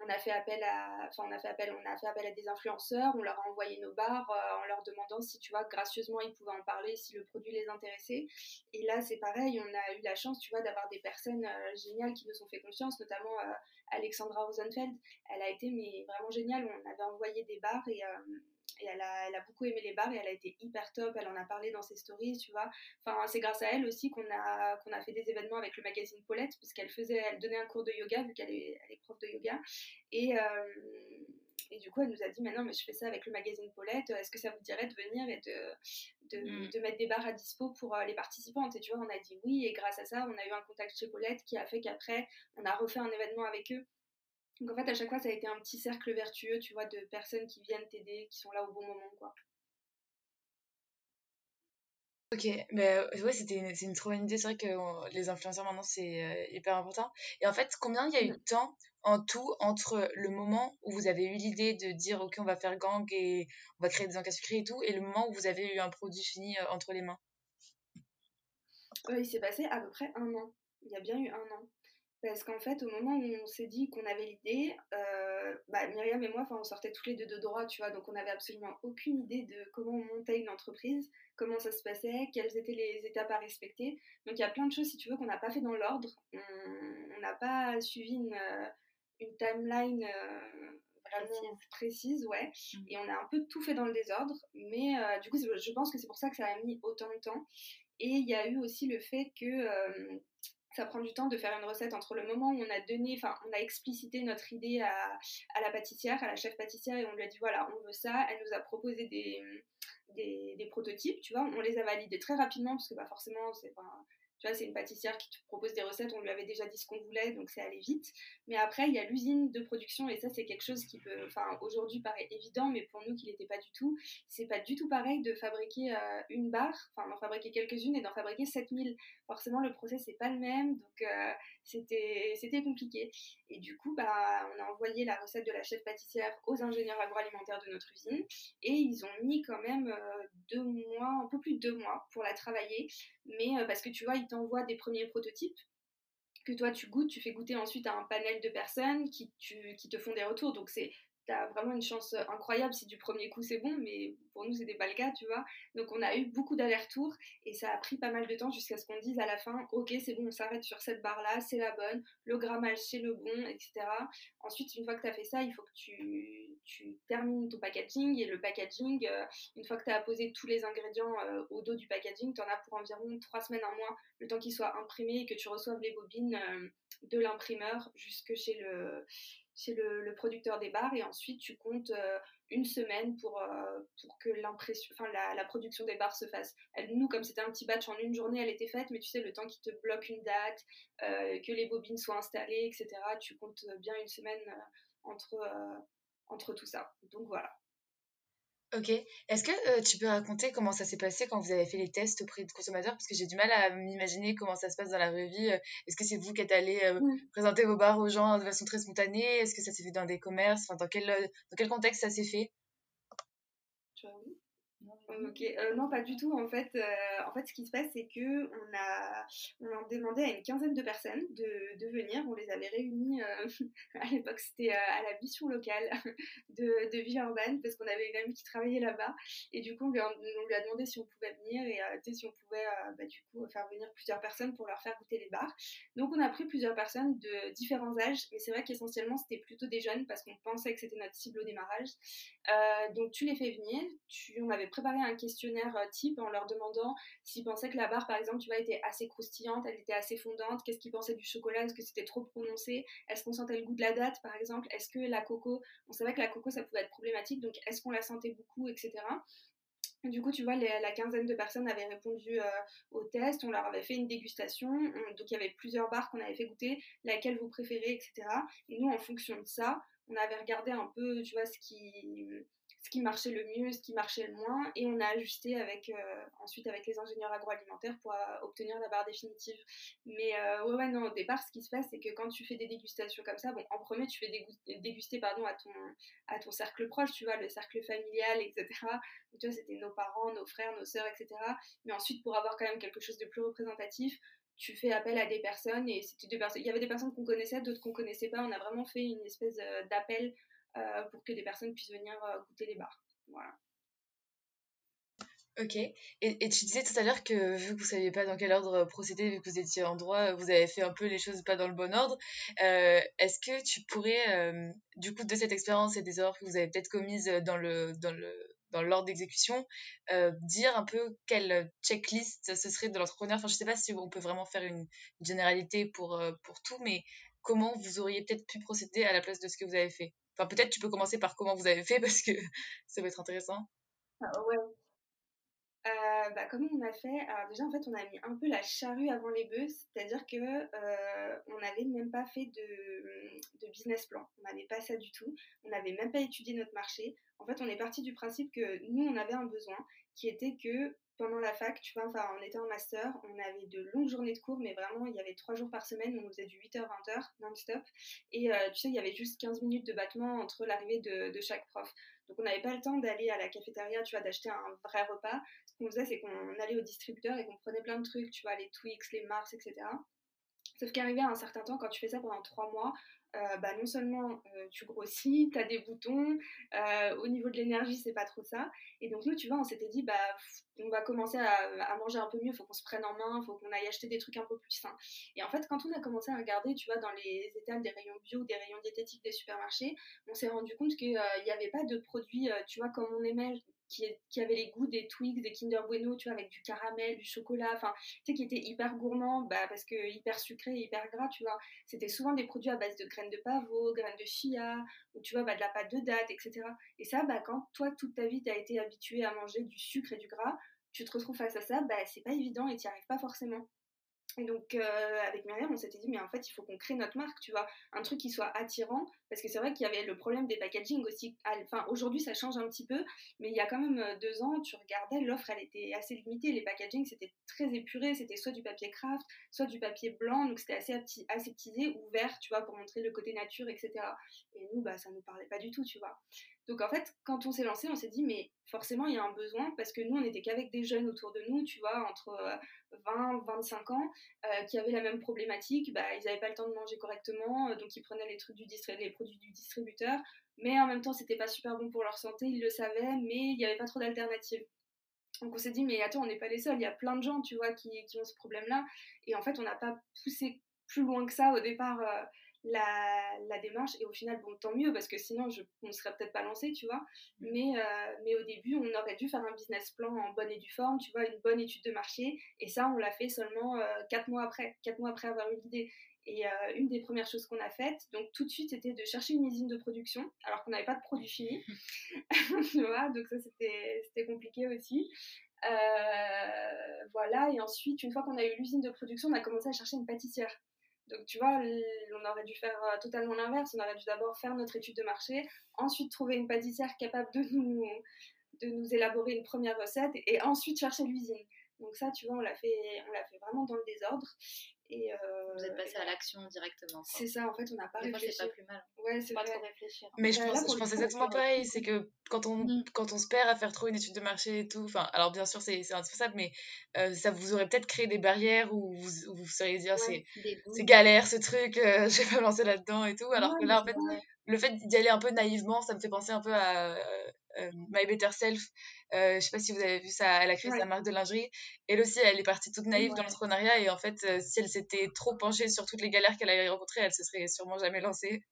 on, a fait appel à, enfin on a fait appel, on a fait appel à des influenceurs, on leur a envoyé nos barres euh, en leur demandant si, tu vois, gracieusement ils pouvaient en parler, si le produit les intéressait. Et là, c'est pareil, on a eu la chance, tu vois, d'avoir des personnes euh, géniales qui nous ont fait confiance, notamment Alexandra Rosenfeld. Elle a été mais vraiment géniale. On avait envoyé des barres et et elle a, elle a, beaucoup aimé les bars et elle a été hyper top. Elle en a parlé dans ses stories, tu vois. Enfin, c'est grâce à elle aussi qu'on a, qu'on a fait des événements avec le magazine Paulette, puisqu'elle faisait, elle donnait un cours de yoga, vu qu'elle est, elle est prof de yoga. Et, euh, et du coup, elle nous a dit maintenant, mais je fais ça avec le magazine Paulette. Est-ce que ça vous dirait de venir et de, de, mm. de mettre des bars à dispo pour euh, les participantes? Et tu vois, on a dit oui. Et grâce à ça, on a eu un contact chez Paulette qui a fait qu'après, on a refait un événement avec eux. Donc en fait, à chaque fois, ça a été un petit cercle vertueux, tu vois, de personnes qui viennent t'aider, qui sont là au bon moment, quoi. Ok, mais euh, ouais, c'était une, une trop bonne idée. C'est vrai que euh, les influenceurs maintenant, c'est euh, hyper important. Et en fait, combien il y a eu de temps en tout entre le moment où vous avez eu l'idée de dire, OK, on va faire gang et on va créer des encas sucrés et tout, et le moment où vous avez eu un produit fini entre les mains? Il s'est passé à peu près un an. Il y a bien eu un an. Parce qu'en fait, au moment où on s'est dit qu'on avait l'idée, euh, bah, Myriam et moi, on sortait tous les deux de droit, tu vois, donc on n'avait absolument aucune idée de comment on montait une entreprise, comment ça se passait, quelles étaient les étapes à respecter. Donc il y a plein de choses, si tu veux, qu'on n'a pas fait dans l'ordre. On n'a pas suivi une, euh, une timeline euh, vraiment précise, ouais. Mmh. Et on a un peu tout fait dans le désordre, mais du coup, je pense que c'est pour ça que ça a mis autant de temps. Et il y a eu aussi le fait que ça prend du temps de faire une recette entre le moment où on a donné, enfin, on a explicité notre idée à, la pâtissière, à la chef pâtissière, et on lui a dit voilà, on veut ça. Elle nous a proposé des prototypes, tu vois. On les a validés très rapidement parce que bah, forcément, c'est pas tu vois, c'est une pâtissière qui te propose des recettes, on lui avait déjà dit ce qu'on voulait, donc c'est allé vite. Mais après, il y a l'usine de production, et ça, c'est quelque chose qui peut, enfin, aujourd'hui paraît évident, mais pour nous qui n'était pas du tout, c'est pas du tout pareil de fabriquer euh, une barre, enfin, d'en fabriquer quelques-unes et d'en fabriquer 7000. Forcément, le process n'est pas le même, donc euh, c'était, compliqué. Et du coup, bah, on a envoyé la recette de la chef pâtissière aux ingénieurs agroalimentaires de notre usine, et ils ont mis quand même euh, deux mois, un peu plus de deux mois pour la travailler, mais parce que tu vois, ils t'envoient des premiers prototypes que toi tu goûtes, tu fais goûter ensuite à un panel de personnes qui, qui te font des retours. Donc c'est t'as vraiment une chance euh, incroyable si du premier coup c'est bon, mais pour nous c'était pas le cas, tu vois. Donc on a eu beaucoup d'allers-retours et ça a pris pas mal de temps jusqu'à ce qu'on dise à la fin, ok c'est bon, on s'arrête sur cette barre là, c'est la bonne, le grammage c'est le bon, etc. Ensuite, une fois que tu as fait ça, il faut que tu, tu, termines ton packaging et le packaging, euh, une fois que tu as posé tous les ingrédients euh, au dos du packaging, tu en as pour environ 3 semaines, un mois, le temps qu'il soit imprimé et que tu reçoives les bobines de l'imprimeur jusque chez le chez le, producteur des bars et ensuite tu comptes une semaine pour, pour que l'impression, la, production des bars se fasse. Nous, comme c'était un petit batch en une journée, elle était faite, mais tu sais, le temps qui te bloque une date, que les bobines soient installées, etc., tu comptes bien une semaine entre, entre tout ça. Donc voilà. Ok. Est-ce que euh, tu peux raconter comment ça s'est passé quand vous avez fait les tests auprès de consommateurs? Parce que j'ai du mal à m'imaginer comment ça se passe dans la vraie vie. Euh, est-ce que c'est vous qui êtes allé euh, présenter vos bars aux gens de façon très spontanée? Est-ce que ça s'est fait dans des commerces? Enfin, dans quel, dans quel contexte ça s'est fait? Ok, euh, non, pas du tout. En fait, euh, en fait, ce qui se passe, c'est que on a, on a demandé à une quinzaine de personnes de, de venir. On les avait réunis euh, à l'époque, c'était à la mission locale de, de Villeurbanne parce qu'on avait une amie qui travaillait là-bas. Et du coup, on lui, a, on lui, a, demandé si on pouvait venir et si on pouvait, bah, du coup, faire venir plusieurs personnes pour leur faire goûter les bars. Donc, on a pris plusieurs personnes de différents âges, mais c'est vrai qu'essentiellement, c'était plutôt des jeunes parce qu'on pensait que c'était notre cible au démarrage. Donc, tu les fais venir. Tu, on avait préparé un questionnaire euh, type en leur demandant s'ils pensaient que la barre, par exemple, tu vois, était assez croustillante, elle était assez fondante, qu'est-ce qu'ils pensaient du chocolat, est-ce que c'était trop prononcé, est-ce qu'on sentait le goût de la date, par exemple, est-ce que la coco, on savait que la coco, ça pouvait être problématique, donc est-ce qu'on la sentait beaucoup, etc. Du coup, tu vois, la quinzaine de personnes avaient répondu euh, au test, on leur avait fait une dégustation, donc il y avait plusieurs barres qu'on avait fait goûter, laquelle vous préférez, etc. Et nous, en fonction de ça, on avait regardé un peu, tu vois, ce qui, ce qui marchait le mieux, ce qui marchait le moins, et on a ajusté avec, euh, ensuite avec les ingénieurs agroalimentaires pour euh, obtenir la barre définitive. Mais euh, ouais, ouais, non, au départ, ce qui se passe, c'est que quand tu fais des dégustations comme ça, bon, en premier, tu fais déguster, pardon, à ton, cercle proche, tu vois, le cercle familial, etc. C'était nos parents, nos frères, nos sœurs, etc. Mais ensuite, pour avoir quand même quelque chose de plus représentatif, tu fais appel à des personnes et c'était deux personnes. Il y avait des personnes qu'on connaissait, d'autres qu'on connaissait pas. On a vraiment fait une espèce d'appel euh, pour que des personnes puissent venir euh, goûter les bars. Voilà. Ok. Et, tu disais tout à l'heure que vu que vous ne saviez pas dans quel ordre procéder, vu que vous étiez en droit, vous avez fait un peu les choses pas dans le bon ordre. Euh, est-ce que tu pourrais, du coup, de cette expérience et des erreurs que vous avez peut-être commises dans le, dans le, dans l'ordre d'exécution, dire un peu quelle checklist ce serait de l'entrepreneur Enfin, je ne sais pas si on peut vraiment faire une, généralité pour, pour tout, mais comment vous auriez peut-être pu procéder à la place de ce que vous avez fait? Enfin, peut-être tu peux commencer par comment vous avez fait parce que ça va être intéressant. Ah, ouais. Euh, bah, comment on a fait? Alors déjà en fait on a mis un peu la charrue avant les bœufs, c'est-à-dire que euh, on n'avait même pas fait de, business plan, on n'avait pas ça du tout, on n'avait même pas étudié notre marché. En fait on est parti du principe que nous on avait un besoin qui était que pendant la fac, tu vois, on était en master, on avait de longues journées de cours, mais vraiment, il y avait trois jours par semaine, on faisait du 8h-20h non-stop. Et euh, tu sais, il y avait juste 15 minutes de battement entre l'arrivée de, de, chaque prof. Donc, on n'avait pas le temps d'aller à la cafétéria, tu vois, d'acheter un vrai repas. Qu'on faisait, c'est qu'on allait au distributeur et qu'on prenait plein de trucs, tu vois, les Twix, les Mars, etc. Sauf qu'arrivé à un certain temps, quand tu fais ça pendant trois mois, euh, bah, non seulement euh, tu grossis, tu des boutons, euh, au niveau de l'énergie, c'est pas trop ça. Et donc, nous, tu vois, on s'était dit, bah, on va commencer à, manger un peu mieux, faut qu'on se prenne en main, faut qu'on aille acheter des trucs un peu plus sains. Et en fait, quand on a commencé à regarder, tu vois, dans les étals des rayons bio, des rayons diététiques des supermarchés, on s'est rendu compte qu'il n'y avait pas de produits, tu vois, comme on aimait, qui, avait les goûts des Twix, des Kinder Bueno, tu vois, avec du caramel, du chocolat, enfin, tu sais, qui étaient hyper gourmands, bah, parce que hyper sucrés, hyper gras, tu vois. C'était souvent des produits à base de graines de pavot, graines de chia, ou tu vois, bah, de la pâte de date, etc. Et ça, bah, quand toi, toute ta vie, tu as été habitué à manger du sucre et du gras, tu te retrouves face à ça, bah, c'est pas évident et tu n'y arrives pas forcément. Et donc, euh, avec Myriam, on s'était dit, mais en fait, il faut qu'on crée notre marque, tu vois, un truc qui soit attirant, parce que c'est vrai qu'il y avait le problème des packaging aussi. Enfin, aujourd'hui, ça change un petit peu, mais il y a quand même euh, deux ans, tu regardais, l'offre, elle était assez limitée. Les packaging, c'était très épuré, c'était soit du papier craft, soit du papier blanc, donc c'était assez aseptisé ou vert, tu vois, pour montrer le côté nature, etc. Et nous, bah, ça nous parlait pas du tout, tu vois. Donc en fait, quand on s'est lancé, on s'est dit, mais forcément, il y a un besoin, parce que nous, on n'était qu'avec des jeunes autour de nous, tu vois, entre 20, euh, 25 ans, euh, qui avaient la même problématique. Bah, ils n'avaient pas le temps de manger correctement, euh, donc ils prenaient les, trucs du les produits du distributeur, mais en même temps, c'était pas super bon pour leur santé, ils le savaient, mais il n'y avait pas trop d'alternatives. Donc on s'est dit, mais attends, on n'est pas les seuls, il y a plein de gens, tu vois, qui, qui ont ce problème-là. Et en fait, on n'a pas poussé plus loin que ça au départ la, la, démarche. Et au final, bon, tant mieux, parce que sinon, je, on ne serait peut-être pas lancé, tu vois. Mm. Mais, euh, mais au début, on aurait dû faire un business plan en bonne et due forme, tu vois, une bonne étude de marché. Et ça, on l'a fait seulement euh, quatre mois après, quatre mois après avoir eu l'idée. Et euh, une des premières choses qu'on a faites, donc tout de suite, c'était de chercher une usine de production, alors qu'on n'avait pas de produit fini. tu vois, donc ça, c'était compliqué aussi. voilà, et ensuite, une fois qu'on a eu l'usine de production, on a commencé à chercher une pâtissière. Donc, tu vois, on aurait dû faire euh, totalement l'inverse. On aurait dû d'abord faire notre étude de marché, ensuite trouver une pâtissière capable de nous, de élaborer une première recette et ensuite chercher l'usine. Donc ça, tu vois, on l'a fait, on l'a fait vraiment dans le désordre. Et euh, Vous êtes passé à l'action directement. C'est ça, en fait, on n'a pas réfléchi. c'est pas plus mal. Ouais, c'est pas trop réfléchir. Mais je, pense, je pense exactement pareil. C'est que quand on, mm. quand on se perd à faire trop une étude de marché et tout, enfin, alors bien sûr, c'est indispensable, mais euh, ça vous aurait peut-être créé des barrières où vous, vous seriez dire c'est galère ce truc, euh, je vais pas me lancer là-dedans et tout. Alors que là, en fait, le fait d'y aller un peu naïvement, ça me fait penser un peu à euh, My Better Self. Euh, je sais pas si vous avez vu ça, elle a créé sa marque de lingerie. Elle aussi, elle est partie toute naïve dans l'entrepreneuriat et en fait, euh, si elle s'était trop penchée sur toutes les galères qu'elle avait rencontrées, elle se serait sûrement jamais lancée.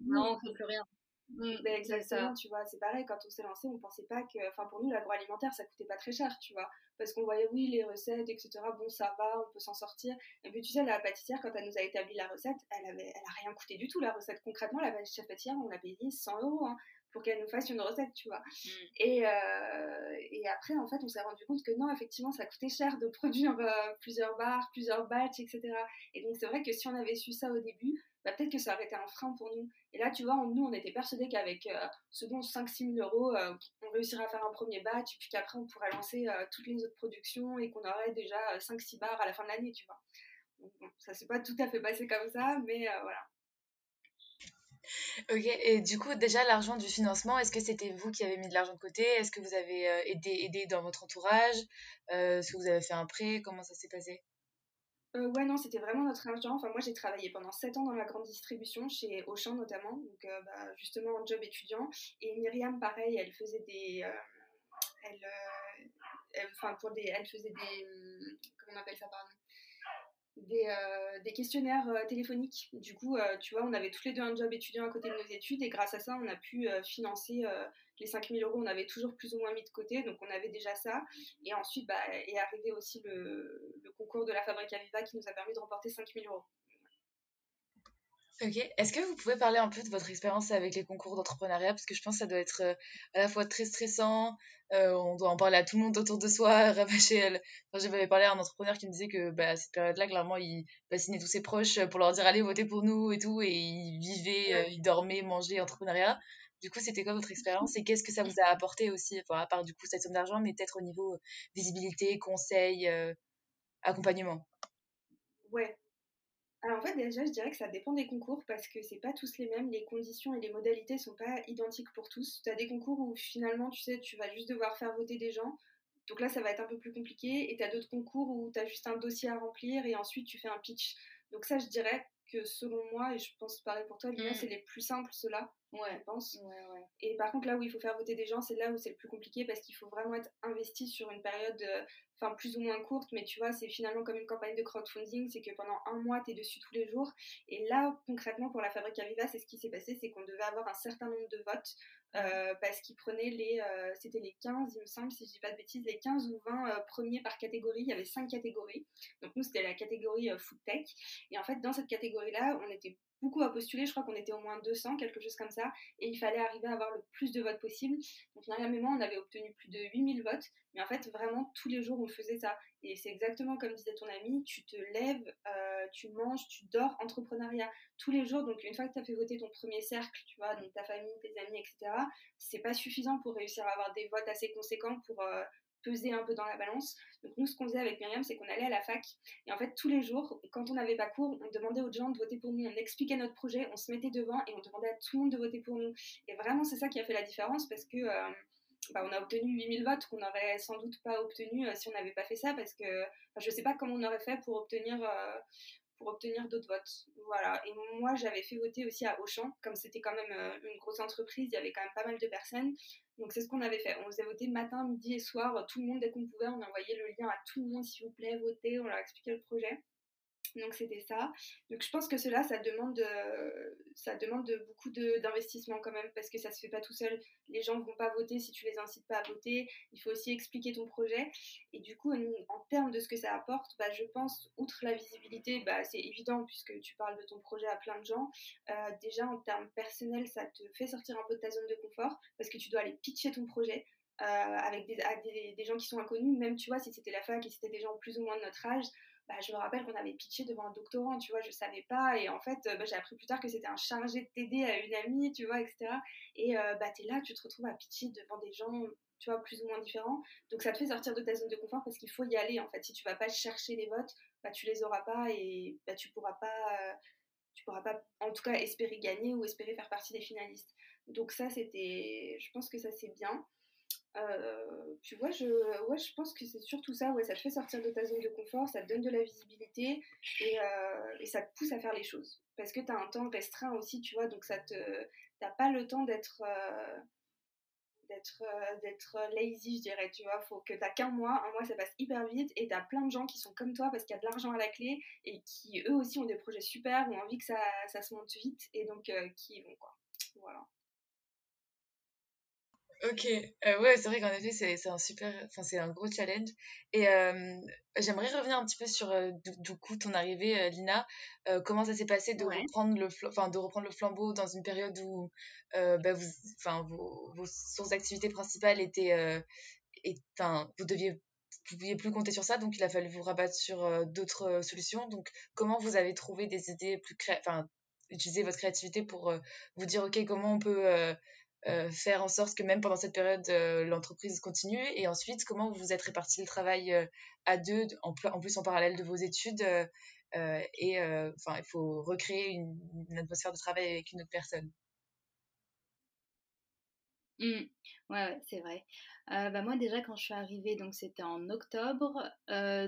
Non, on fait plus rien. Mmh, ben, exactement, tu vois, c'est pareil, quand on s'est lancé, on pensait pas que, enfin pour nous, l'agroalimentaire, ça coûtait pas très cher, tu vois, parce qu'on voyait, oui, les recettes, etc., bon, ça va, on peut s'en sortir. Et puis, tu sais, la pâtissière, quand elle nous a établi la recette, elle avait, elle a rien coûté du tout, la recette. Concrètement, la pâtissière, on l'a payé 100 euros, hein, pour qu'elle nous fasse une recette, tu vois. Mmh. Et, euh, et après, en fait, on s'est rendu compte que non, effectivement, ça coûtait cher de produire euh, plusieurs bars, plusieurs batchs, etc. Et donc, c'est vrai que si on avait su ça au début, bah, peut-être que ça aurait été un frein pour nous. Et là, tu vois, nous, on était persuadés qu'avec euh, ce bon 5-6 000 euros, euh, on réussirait à faire un premier batch, et puis qu'après, on pourrait lancer euh, toutes les autres productions et qu'on aurait déjà 5-6 bars à la fin de l'année, tu vois. Donc, bon, ça s'est pas tout à fait passé comme ça, mais voilà. Ok, et du coup, déjà, l'argent du financement, est-ce que c'était vous qui avez mis de l'argent de côté? Est-ce que vous avez aidé, aidé dans votre entourage? Est-ce que vous avez fait un prêt? Comment ça s'est passé? Euh, ouais, non, c'était vraiment notre argent. Enfin, moi, j'ai travaillé pendant 7 ans dans la grande distribution, chez Auchan notamment, donc euh, bah, justement en job étudiant. Et Myriam, pareil, elle faisait des. Euh, elle, enfin, pour des. Elle faisait des. Hum, comment on appelle ça, pardon? Des, des, questionnaires téléphoniques. Du coup, tu vois, on avait tous les deux un job étudiant à côté de nos études et grâce à ça, on a pu financer les 5000 euros, on avait toujours plus ou moins mis de côté, donc on avait déjà ça. Et ensuite, bah, est arrivé aussi le, concours de la Fabrique Viva qui nous a permis de remporter 5000 euros. Ok, est-ce que vous pouvez parler un peu de votre expérience avec les concours d'entrepreneuriat? Parce que je pense que ça doit être euh, à la fois très stressant, euh, on doit en parler à tout le monde autour de soi, rabâcher. Enfin, J'avais parlé à un entrepreneur qui me disait que bah, à cette période-là, clairement, il fascinait tous ses proches pour leur dire allez voter pour nous et tout, et il vivait, euh, il dormait, mangeait entrepreneuriat. Du coup, c'était quoi votre expérience et qu'est-ce que ça vous a apporté aussi, enfin, à part du coup cette somme d'argent, mais peut-être au niveau euh, visibilité, conseil, euh, accompagnement? Ouais. Alors en fait, déjà, je dirais que ça dépend des concours parce que c'est pas tous les mêmes, les conditions et les modalités sont pas identiques pour tous. Tu as des concours où finalement, tu sais, tu vas juste devoir faire voter des gens. Donc là, ça va être un peu plus compliqué. Et tu as d'autres concours où tu as juste un dossier à remplir et ensuite tu fais un pitch. Donc ça, je dirais que selon moi, et je pense pareil pour toi, mm. c'est les plus simples, ceux-là ouais. je pense. Et par contre, là où il faut faire voter des gens, c'est là où c'est le plus compliqué parce qu'il faut vraiment être investi sur une période, euh, enfin plus ou moins courte, mais tu vois, c'est finalement comme une campagne de crowdfunding, c'est que pendant un mois, tu es dessus tous les jours. Et là, concrètement, pour la Fabrique Aviva, c'est ce qui s'est passé, c'est qu'on devait avoir un certain nombre de votes euh, parce qu'ils prenaient les, euh, c'était les 15, il me semble, si je dis pas de bêtises, les 15 ou 20 premiers par catégorie. Il y avait 5 catégories. Donc nous, c'était la catégorie food tech. Et en fait, dans cette catégorie-là, on était beaucoup à postuler, je crois qu'on était au moins 200, quelque chose comme ça, et il fallait arriver à avoir le plus de votes possible. Donc, moi, on avait obtenu plus de 8000 votes, mais en fait, vraiment, tous les jours, on faisait ça. Et c'est exactement comme disait ton ami, tu te lèves, euh, tu manges, tu dors, entrepreneuriat, tous les jours. Donc, une fois que tu as fait voter ton premier cercle, tu vois, donc ta famille, tes amis, etc., c'est pas suffisant pour réussir à avoir des votes assez conséquents pour, euh, peser un peu dans la balance. Donc nous, ce qu'on faisait avec Myriam, c'est qu'on allait à la fac et en fait tous les jours, quand on n'avait pas cours, on demandait aux gens de voter pour nous, on expliquait notre projet, on se mettait devant et on demandait à tout le monde de voter pour nous. Et vraiment, c'est ça qui a fait la différence parce que euh, bah, on a obtenu 8000 votes qu'on n'aurait sans doute pas obtenu euh, si on n'avait pas fait ça parce que je ne sais pas comment on aurait fait pour obtenir euh, obtenir d'autres votes. Voilà. Et moi, j'avais fait voter aussi à Auchan, comme c'était quand même euh, une grosse entreprise, il y avait quand même pas mal de personnes. Donc c'est ce qu'on avait fait. On faisait voter matin, midi et soir, tout le monde dès qu'on pouvait, on envoyait le lien à tout le monde, s'il vous plaît, votez, on leur expliquait le projet. Donc c'était ça. Donc je pense que cela, ça demande, ça demande beaucoup d'investissement quand même parce que ça se fait pas tout seul. Les gens vont pas voter si tu les incites pas à voter. Il faut aussi expliquer ton projet. Et du coup, en, termes de ce que ça apporte, bah, je pense, outre la visibilité, bah, c'est évident puisque tu parles de ton projet à plein de gens. Euh, déjà en termes personnels, ça te fait sortir un peu de ta zone de confort parce que tu dois aller pitcher ton projet. Euh, avec des, des, des, gens qui sont inconnus, même tu vois, si c'était la fac et c'était des gens plus ou moins de notre âge, bah, je me rappelle qu'on avait pitché devant un doctorant, tu vois, je savais pas, et en fait, euh, bah, j'ai appris plus tard que c'était un chargé de TD à une amie, tu vois, etc. Et euh, bah, tu es là, tu te retrouves à pitcher devant des gens, tu vois, plus ou moins différents. Donc ça te fait sortir de ta zone de confort parce qu'il faut y aller, en fait. Si tu vas pas chercher les votes, bah, tu les auras pas et bah, tu pourras pas, euh, tu pourras pas, en tout cas, espérer gagner ou espérer faire partie des finalistes. Donc ça, c'était, je pense que ça c'est bien. Euh, tu vois, je, ouais, je pense que c'est surtout ça, ouais, ça te fait sortir de ta zone de confort, ça te donne de la visibilité et, euh, et ça te pousse à faire les choses. Parce que tu as un temps restreint aussi, tu vois, donc ça te, t'as pas le temps d'être, euh, d'être, d'être lazy, je dirais, tu vois, faut que t'as qu'un mois, un mois ça passe hyper vite et t'as plein de gens qui sont comme toi parce qu'il y a de l'argent à la clé et qui eux aussi ont des projets super, ont envie que ça, ça se monte vite et donc qui vont, quoi. Voilà. Ok, euh, ouais, c'est vrai qu'en effet, c'est un super, enfin, c'est un gros challenge. Et euh, j'aimerais revenir un petit peu sur, euh, du, coup, ton arrivée, Lina. comment ça s'est passé de reprendre le, enfin, de reprendre le flambeau dans une période où, bah, vous, enfin, vos, vos sources d'activité principales étaient, et, vous deviez, vous pouviez plus compter sur ça, donc il a fallu vous rabattre sur d'autres solutions. Donc, comment vous avez trouvé des idées plus cré... enfin, utiliser votre créativité pour vous dire, ok, comment on peut euh, faire en sorte que même pendant cette période, euh, l'entreprise continue Et ensuite, comment vous vous êtes réparti le travail euh, à deux, en, plus en parallèle de vos études Et enfin, il faut recréer une, atmosphère de travail avec une autre personne? Mmh. Ouais, c'est vrai. bah moi déjà quand je suis arrivée, donc c'était en octobre,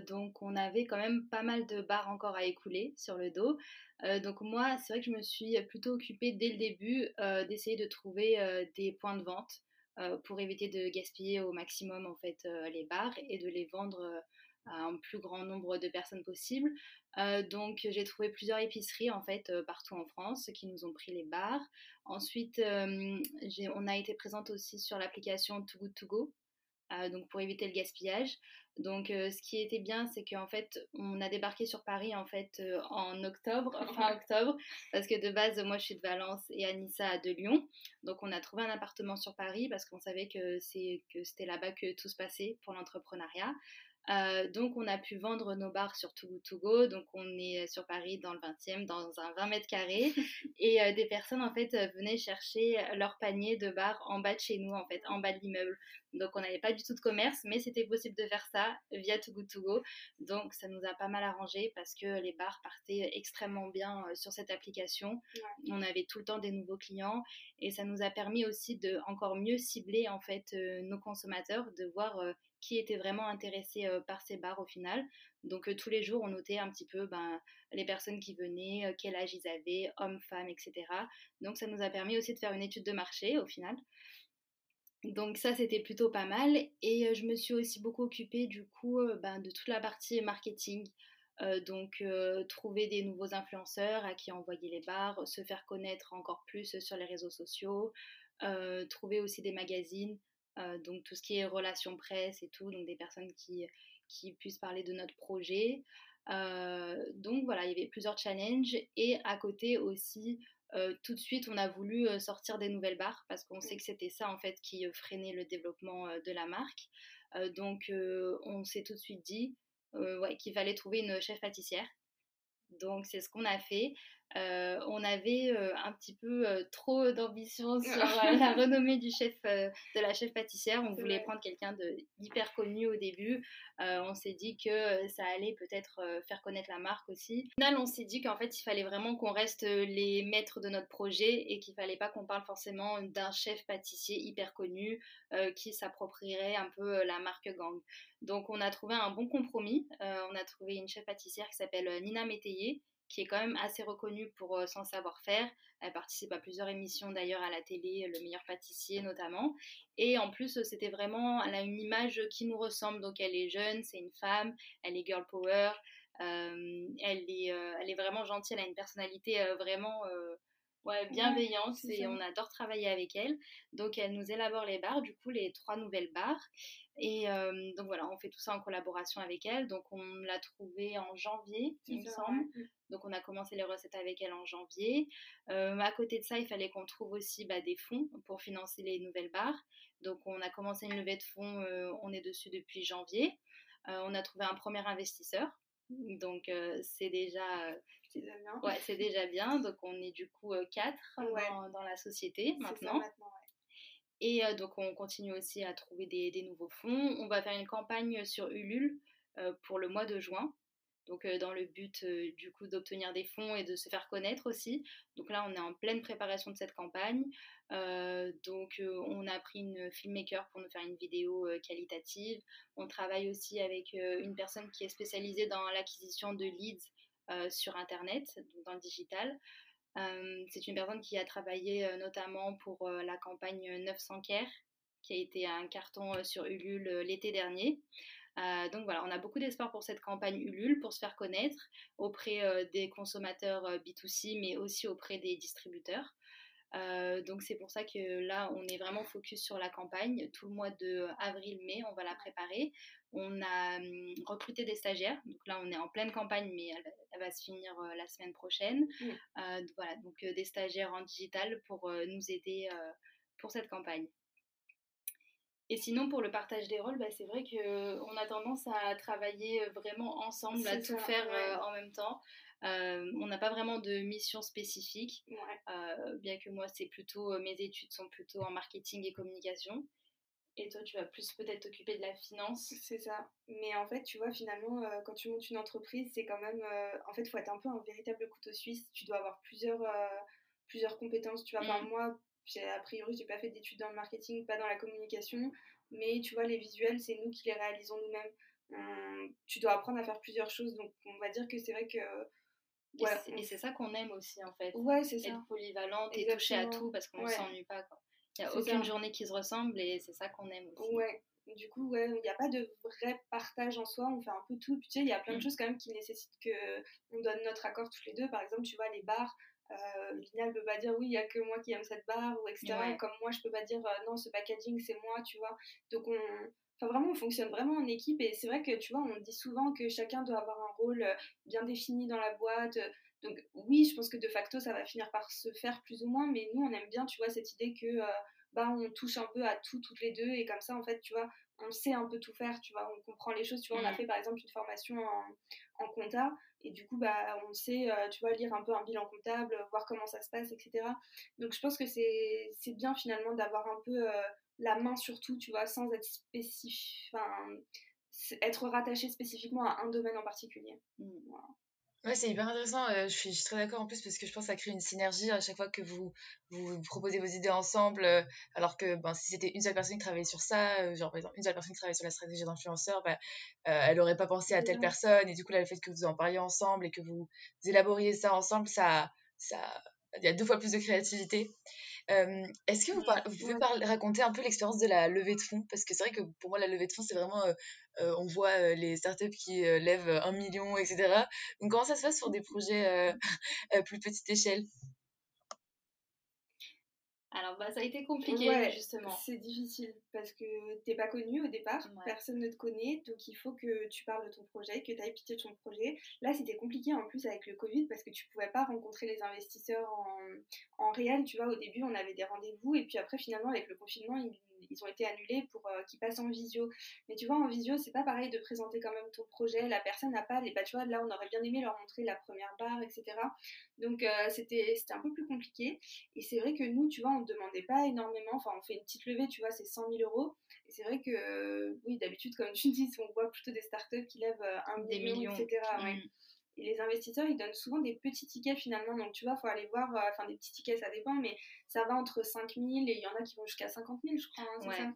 donc on avait quand même pas mal de bars encore à écouler sur le dos. Euh, donc moi, c'est vrai que je me suis plutôt occupée dès le début euh, d'essayer de trouver euh, des points de vente pour éviter de gaspiller au maximum en fait les bars et de les vendre à un plus grand nombre de personnes possible. donc j'ai trouvé plusieurs épiceries en fait partout en France qui nous ont pris les bars. Ensuite, on a été présente aussi sur l'application Too Good To Go, donc pour éviter le gaspillage. Donc, euh, ce qui était bien, c'est qu'en fait, on a débarqué sur Paris en fait euh, en octobre, fin octobre, parce que de base, moi, je suis de Valence et Anissa de Lyon. Donc, on a trouvé un appartement sur Paris parce qu'on savait que c'est que c'était là-bas que tout se passait pour l'entrepreneuriat. Euh, donc, on a pu vendre nos bars sur Too To Go. Donc, on est sur Paris dans le 20e, dans un 20 mètres carrés. Et euh, des personnes, en fait, venaient chercher leur panier de bars en bas de chez nous, en fait, en bas de l'immeuble. Donc, on n'avait pas du tout de commerce, mais c'était possible de faire ça via Too To Go. Donc, ça nous a pas mal arrangé parce que les bars partaient extrêmement bien euh, sur cette application. On avait tout le temps des nouveaux clients et ça nous a permis aussi de encore mieux cibler, en fait, nos consommateurs, de voir qui étaient vraiment intéressés par ces bars au final. Donc tous les jours, on notait un petit peu ben, les personnes qui venaient, quel âge ils avaient, hommes, femmes, etc. Donc ça nous a permis aussi de faire une étude de marché au final. Donc ça, c'était plutôt pas mal. Et je me suis aussi beaucoup occupée du coup ben, de toute la partie marketing. donc trouver des nouveaux influenceurs à qui envoyer les bars, se faire connaître encore plus sur les réseaux sociaux, trouver aussi des magazines donc tout ce qui est relations presse et tout, donc des personnes qui, qui puissent parler de notre projet. Euh, donc voilà, il y avait plusieurs challenges et à côté aussi, euh, tout de suite, on a voulu sortir des nouvelles barres parce qu'on sait que c'était ça en fait qui freinait le développement de la marque. donc on s'est tout de suite dit ouais, qu'il fallait trouver une chef pâtissière. Donc c'est ce qu'on a fait. Euh, on avait euh, un petit peu euh, trop d'ambition sur la renommée du chef, de la chef pâtissière. On voulait prendre quelqu'un de hyper connu au début. on s'est dit que ça allait peut-être faire connaître la marque aussi. Au final, on s'est dit qu'en fait, il fallait vraiment qu'on reste les maîtres de notre projet et qu'il fallait pas qu'on parle forcément d'un chef pâtissier hyper connu qui s'approprierait un peu la marque Gang. Donc, on a trouvé un bon compromis. on a trouvé une chef pâtissière qui s'appelle Nina Métayer qui est quand même assez reconnue pour euh, son savoir-faire. Elle participe à plusieurs émissions d'ailleurs à la télé, Le meilleur pâtissier notamment. Et en plus, c'était vraiment, elle a une image qui nous ressemble. Donc elle est jeune, c'est une femme, elle est girl power. elle, est, elle est vraiment gentille, elle a une personnalité vraiment ouais, bienveillante et on adore travailler avec elle. Donc elle nous élabore les barres, du coup les trois nouvelles barres. Et donc voilà, on fait tout ça en collaboration avec elle. Donc on l'a trouvée en janvier, il me semble. Donc on a commencé les recettes avec elle en janvier. à côté de ça, il fallait qu'on trouve aussi bah, des fonds pour financer les nouvelles barres. Donc on a commencé une levée de fonds, on est dessus depuis janvier. on a trouvé un premier investisseur. Donc c'est déjà Ouais, c'est déjà bien. Donc, on est du coup quatre dans, la société maintenant. Et donc, on continue aussi à trouver des, nouveaux fonds. On va faire une campagne sur Ulule pour le mois de juin. Donc, dans le but du coup d'obtenir des fonds et de se faire connaître aussi. Donc là, on est en pleine préparation de cette campagne. donc, on a pris une filmmaker pour nous faire une vidéo qualitative. On travaille aussi avec une personne qui est spécialisée dans l'acquisition de leads sur Internet, dans le digital. Euh, c'est une personne qui a travaillé euh, notamment pour la campagne 900 Care, qui a été un carton sur Ulule l'été dernier. donc voilà, on a beaucoup d'espoir pour cette campagne Ulule, pour se faire connaître auprès des consommateurs B2C, mais aussi auprès des distributeurs. Donc c'est pour ça que là, on est vraiment focus sur la campagne. Tout le mois de avril-mai, on va la préparer. On a hum, recruté des stagiaires. Donc là, on est en pleine campagne, mais elle, va se finir euh, la semaine prochaine. Euh, voilà, donc euh, des stagiaires en digital pour nous aider pour cette campagne. Et sinon, pour le partage des rôles, bah, c'est vrai qu'on a tendance à travailler vraiment ensemble, à tout faire en même temps. On n'a pas vraiment de mission spécifique, bien que moi, c'est plutôt mes études sont plutôt en marketing et communication. Et toi, tu vas plus peut-être t'occuper de la finance. C'est ça. Mais en fait, tu vois, finalement, euh, quand tu montes une entreprise, c'est quand même. Euh, en fait, il faut être un peu un véritable couteau suisse. Tu dois avoir plusieurs, euh, plusieurs compétences. Tu vois, mm. moi, a priori, j'ai pas fait d'études dans le marketing, pas dans la communication. Mais tu vois, les visuels, c'est nous qui les réalisons nous-mêmes. Hum, tu dois apprendre à faire plusieurs choses. Donc, on va dire que c'est vrai que. Et c'est ça qu'on aime aussi, en fait. Ouais, c'est ça. Être polyvalente et toucher à tout parce qu'on ne s'ennuie pas. Il n'y a aucune journée qui se ressemble et c'est ça qu'on aime aussi. Ouais. Du coup, ouais, il n'y a pas de vrai partage en soi, on fait un peu tout. tu sais, il y a plein de mm. choses quand même qui nécessitent qu'on donne notre accord tous les deux. Par exemple, tu vois, les bars, euh, Lina ne peut pas dire oui, il n'y a que moi qui aime cette barre, ou etc. Comme moi, je peux pas dire euh, non, ce packaging, c'est moi, tu vois. Donc, on, Enfin, vraiment, on fonctionne vraiment en équipe et c'est vrai que tu vois, on dit souvent que chacun doit avoir un rôle euh, bien défini dans la boîte. Donc, oui, je pense que de facto, ça va finir par se faire plus ou moins, mais nous, on aime bien, tu vois, cette idée que euh, bah, on touche un peu à tout, toutes les deux et comme ça, en fait, tu vois, on sait un peu tout faire, tu vois, on comprend les choses, tu vois, on a mmh. fait par exemple une formation en, en compta et du coup, bah, on sait, euh, tu vois, lire un peu un bilan comptable, voir comment ça se passe, etc. Donc, je pense que c'est bien finalement d'avoir un peu la main sur tout, tu vois, sans être spécifique, enfin, être rattaché spécifiquement à un domaine en particulier. Mmh. Ouais, c'est hyper intéressant. Euh, je, suis, je, suis, très d'accord en plus parce que je pense que ça crée une synergie à chaque fois que vous, vous proposez vos idées ensemble. Euh, alors que ben, si c'était une seule personne qui travaillait sur ça, euh, genre par exemple une seule personne qui travaillait sur la stratégie d'influenceur, ben, elle n'aurait pas pensé à telle personne. Et du coup, là, le fait que vous en parliez ensemble et que vous élaboriez ça ensemble, ça, ça, il y a deux fois plus de créativité. Euh, est-ce que vous, vous pouvez raconter un peu l'expérience de la levée de fonds? Parce que c'est vrai que pour moi, la levée de fonds, c'est vraiment. Euh, euh, on voit les startups qui lèvent un million, etc. Donc, comment ça se passe sur des projets à plus petite échelle? Alors, bah, ça a été compliqué, justement. C'est difficile parce que t'es pas connu au départ, personne ne te connaît, donc il faut que tu parles de ton projet, que tu ailles pitié de ton projet. Là, c'était compliqué en plus avec le Covid parce que tu pouvais pas rencontrer les investisseurs en, en réel. Tu vois, au début, on avait des rendez-vous et puis après, finalement, avec le confinement, ils ils ont été annulés pour euh, qu'ils passent en visio. Mais tu vois, en visio, c'est pas pareil de présenter quand même ton projet. La personne n'a pas les bah, tu vois, là, on aurait bien aimé leur montrer la première barre, etc. Donc, euh, c'était un peu plus compliqué. Et c'est vrai que nous, tu vois, on ne demandait pas énormément. Enfin, on fait une petite levée, tu vois, c'est 100 000 euros. Et c'est vrai que, oui, d'habitude, comme tu dis, on voit plutôt des startups qui lèvent euh, un Des million, etc. Mm. Et les investisseurs, ils donnent souvent des petits tickets finalement. Donc, tu vois, il faut aller voir, euh, enfin, des petits tickets, ça dépend, mais ça va entre 5 000 et il y en a qui vont jusqu'à 50 000, je crois. Hein,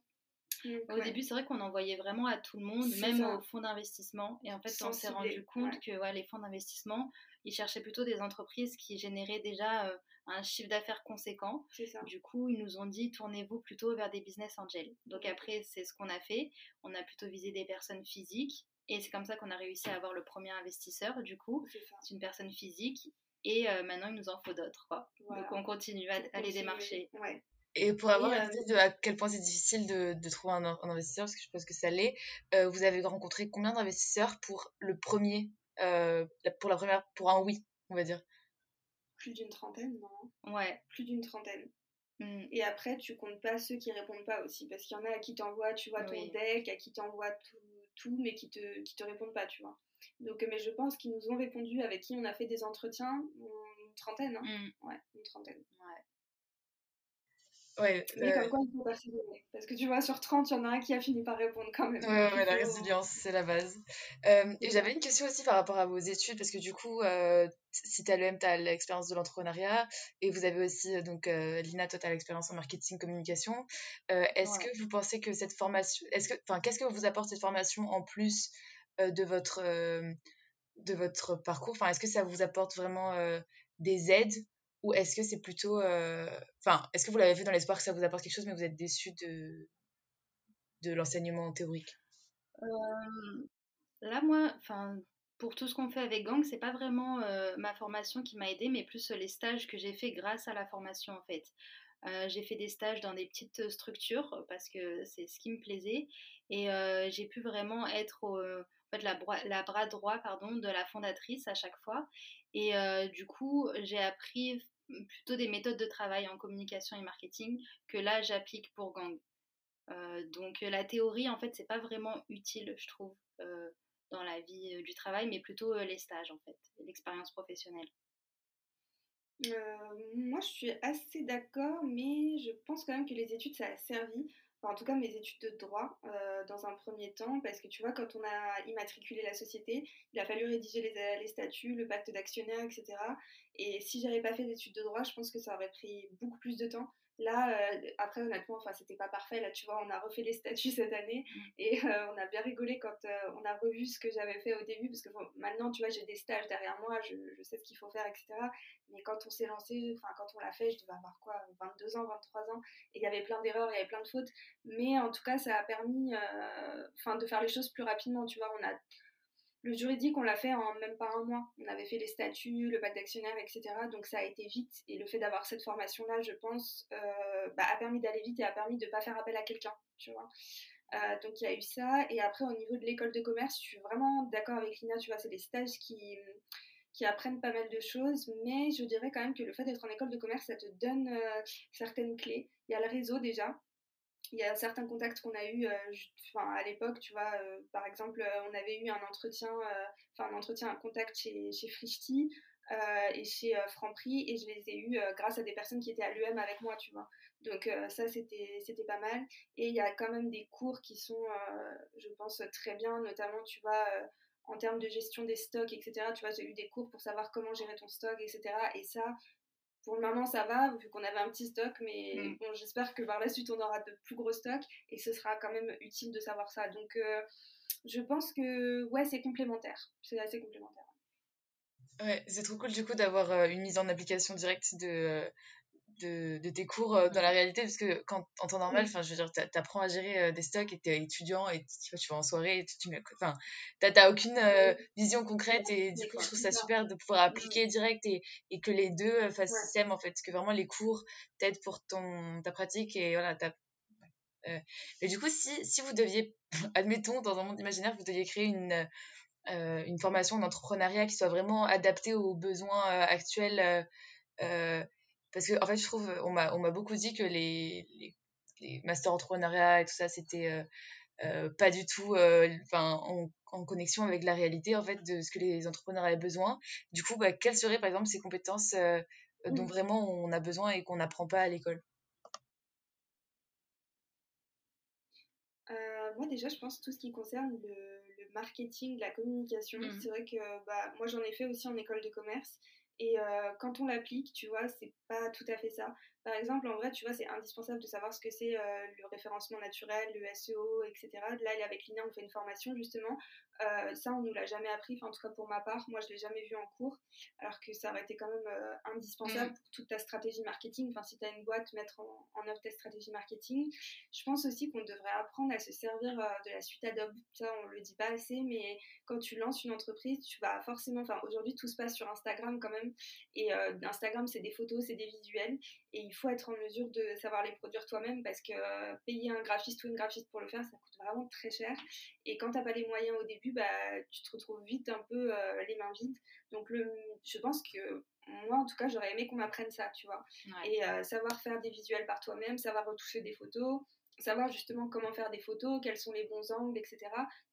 au début, c'est vrai qu'on envoyait vraiment à tout le monde, même aux fonds d'investissement. Et en fait, on s'est rendu compte que les fonds d'investissement, ils cherchaient plutôt des entreprises qui généraient déjà euh, un chiffre d'affaires conséquent. Du coup, ils nous ont dit tournez-vous plutôt vers des business angels. Donc après, c'est ce qu'on a fait. On a plutôt visé des personnes physiques Et c'est comme ça qu'on a réussi à avoir le premier investisseur, du coup. C'est une personne physique. Et maintenant, il nous en faut d'autres. Donc, on continue à, les démarcher. Et pour avoir une idée de à quel point c'est difficile de, de trouver un, investisseur, parce que je pense que ça l'est, vous avez rencontré combien d'investisseurs pour le premier, pour la première, pour un oui, on va dire? Plus d'une trentaine, non? Ouais. Plus d'une trentaine. Mmh. Et après, tu comptes pas ceux qui répondent pas aussi, parce qu'il y en a à qui t'envoient, tu vois, ton deck, à qui t'envoient tout, tout, mais qui te, qui te répondent pas, tu vois. Donc, mais je pense qu'ils nous ont répondu, avec qui on a fait des entretiens, une trentaine, hein mmh. Ouais, une trentaine. Ouais. Ouais, mais comme quoi, il faut persévérer. Parce que tu vois, sur 30, il y en a un qui a fini par répondre quand même. Ouais, ouais, la résilience, c'est la base. Euh, et j'avais une question aussi par rapport à vos études, parce que du coup, euh, si tu as l'EM, tu as l'expérience de l'entrepreneuriat, et vous avez aussi, euh, donc, Lina, toi, tu as l'expérience en marketing, communication. est-ce que vous pensez que cette formation, est-ce que, enfin, qu'est-ce que vous apporte cette formation en plus de votre, de votre parcours? Enfin, est-ce que ça vous apporte vraiment des aides ou est-ce que c'est plutôt. Euh, enfin, est-ce que vous l'avez fait dans l'espoir que ça vous apporte quelque chose, mais vous êtes déçu de, de l'enseignement théorique? Là, moi, enfin, pour tout ce qu'on fait avec Gang, c'est pas vraiment ma formation qui m'a aidé, mais plus les stages que j'ai fait grâce à la formation en fait. j'ai fait des stages dans des petites structures parce que c'est ce qui me plaisait et j'ai pu vraiment être la, la, bras droit pardon, de la fondatrice à chaque fois. Et du coup, j'ai appris plutôt des méthodes de travail en communication et marketing que là, j'applique pour Gang. donc la théorie, en fait, c'est pas vraiment utile, je trouve, dans la vie du travail, mais plutôt les stages, en fait, l'expérience professionnelle. moi, je suis assez d'accord, mais je pense quand même que les études, ça a servi en tout cas mes études de droit euh, dans un premier temps, parce que tu vois, quand on a immatriculé la société, il a fallu rédiger les, les statuts, le pacte d'actionnaire, etc. Et si j'avais pas fait d'études de droit, je pense que ça aurait pris beaucoup plus de temps. Là, euh, après, honnêtement, enfin, c'était pas parfait. Là, tu vois, on a refait les statuts cette année mmh. et euh, on a bien rigolé quand euh, on a revu ce que j'avais fait au début parce que maintenant, tu vois, j'ai des stages derrière moi, je, je sais ce qu'il faut faire, etc. Mais quand on s'est lancé, enfin, quand on l'a fait, je devais avoir quoi, 22 ans, 23 ans, et il y avait plein d'erreurs, il y avait plein de fautes. Mais en tout cas, ça a permis, enfin, de faire les choses plus rapidement. Tu vois, on a le juridique, on l'a fait en même pas un mois. On avait fait les statuts, le pacte d'actionnaire, etc. Donc ça a été vite. Et le fait d'avoir cette formation-là, je pense, euh, bah, a permis d'aller vite et a permis de ne pas faire appel à quelqu'un, tu vois. Euh, donc il y a eu ça. Et après, au niveau de l'école de commerce, je suis vraiment d'accord avec Lina, tu vois, c'est des stages qui, qui apprennent pas mal de choses. Mais je dirais quand même que le fait d'être en école de commerce, ça te donne euh, certaines clés. Il y a le réseau déjà il y a certains contacts qu'on a eu euh, à l'époque, tu vois, euh, par exemple, euh, on avait eu un entretien, enfin un entretien, un contact chez, chez Frishti et chez Franprix et je les ai eus grâce à des personnes qui étaient à l'UM avec moi, tu vois. Donc ça, c'était, c'était pas mal. Et il y a quand même des cours qui sont, je pense, très bien, notamment, tu vois, en termes de gestion des stocks, etc. Tu vois, j'ai eu des cours pour savoir comment gérer ton stock, etc. Et ça, pour le moment, ça va, vu qu'on avait un petit stock, mais mm. bon, j'espère que par la suite, on aura de plus gros stocks et ce sera quand même utile de savoir ça. Donc, euh, je pense que, ouais, c'est complémentaire. C'est assez complémentaire. Ouais, c'est trop cool du coup d'avoir euh, une mise en application directe de, de, tes cours euh, dans la réalité parce que quand en temps normal enfin je veux dire t'apprends à gérer euh, des stocks et t'es étudiant et tu, tu vas en soirée et tu, tu enfin t'as aucune euh, vision concrète et du coup je trouve ça super de pouvoir appliquer direct et, et que les deux fassent système en fait parce que vraiment les cours t'aident pour ton ta pratique et voilà t'as mais du coup si, si vous deviez admettons dans un monde imaginaire vous deviez créer une une formation d'entrepreneuriat qui soit vraiment adaptée aux besoins actuels parce que, en fait, je trouve, on m'a, on m'a beaucoup dit que les, les, les masters entrepreneuriat et tout ça, c'était euh, euh, pas du tout enfin en, en, connexion avec la réalité, en fait, de ce que les entrepreneurs avaient besoin. Du coup, bah, quelles seraient, par exemple, ces compétences dont mmh. vraiment on a besoin et qu'on n'apprend pas à l'école? Euh, Moi, déjà, je pense tout ce qui concerne le, le marketing, la communication. Mmh. C'est vrai que bah, moi, j'en ai fait aussi en école de commerce. Et euh, quand on l'applique, tu vois, c'est pas tout à fait ça. Par exemple, en vrai, tu vois, c'est indispensable de savoir ce que c'est euh, le référencement naturel, le SEO, etc. Là, avec Lina, on fait une formation justement. Euh, ça, on nous l'a jamais appris, enfin, en tout cas pour ma part, moi, je l'ai jamais vu en cours, alors que ça aurait été quand même indispensable mm. pour toute ta stratégie marketing. Enfin, si tu as une boîte, mettre en, en, œuvre ta stratégie marketing. Je pense aussi qu'on devrait apprendre à se servir de la suite Adobe. Ça, on le dit pas assez, mais quand tu lances une entreprise, tu vas forcément, enfin, aujourd'hui, tout se passe sur Instagram quand même et euh, Instagram, c'est des photos, c'est des visuels. Et il faut être en mesure de savoir les produire toi-même parce que euh, payer un graphiste ou une graphiste pour le faire, ça coûte vraiment très cher. Et quand tu n'as pas les moyens au début, bah, tu te retrouves vite un peu euh, les mains vides. Donc le, je pense que moi, en tout cas, j'aurais aimé qu'on m'apprenne ça, tu vois. Et savoir faire des visuels par toi-même, savoir retoucher des photos, savoir justement comment faire des photos, quels sont les bons angles, etc.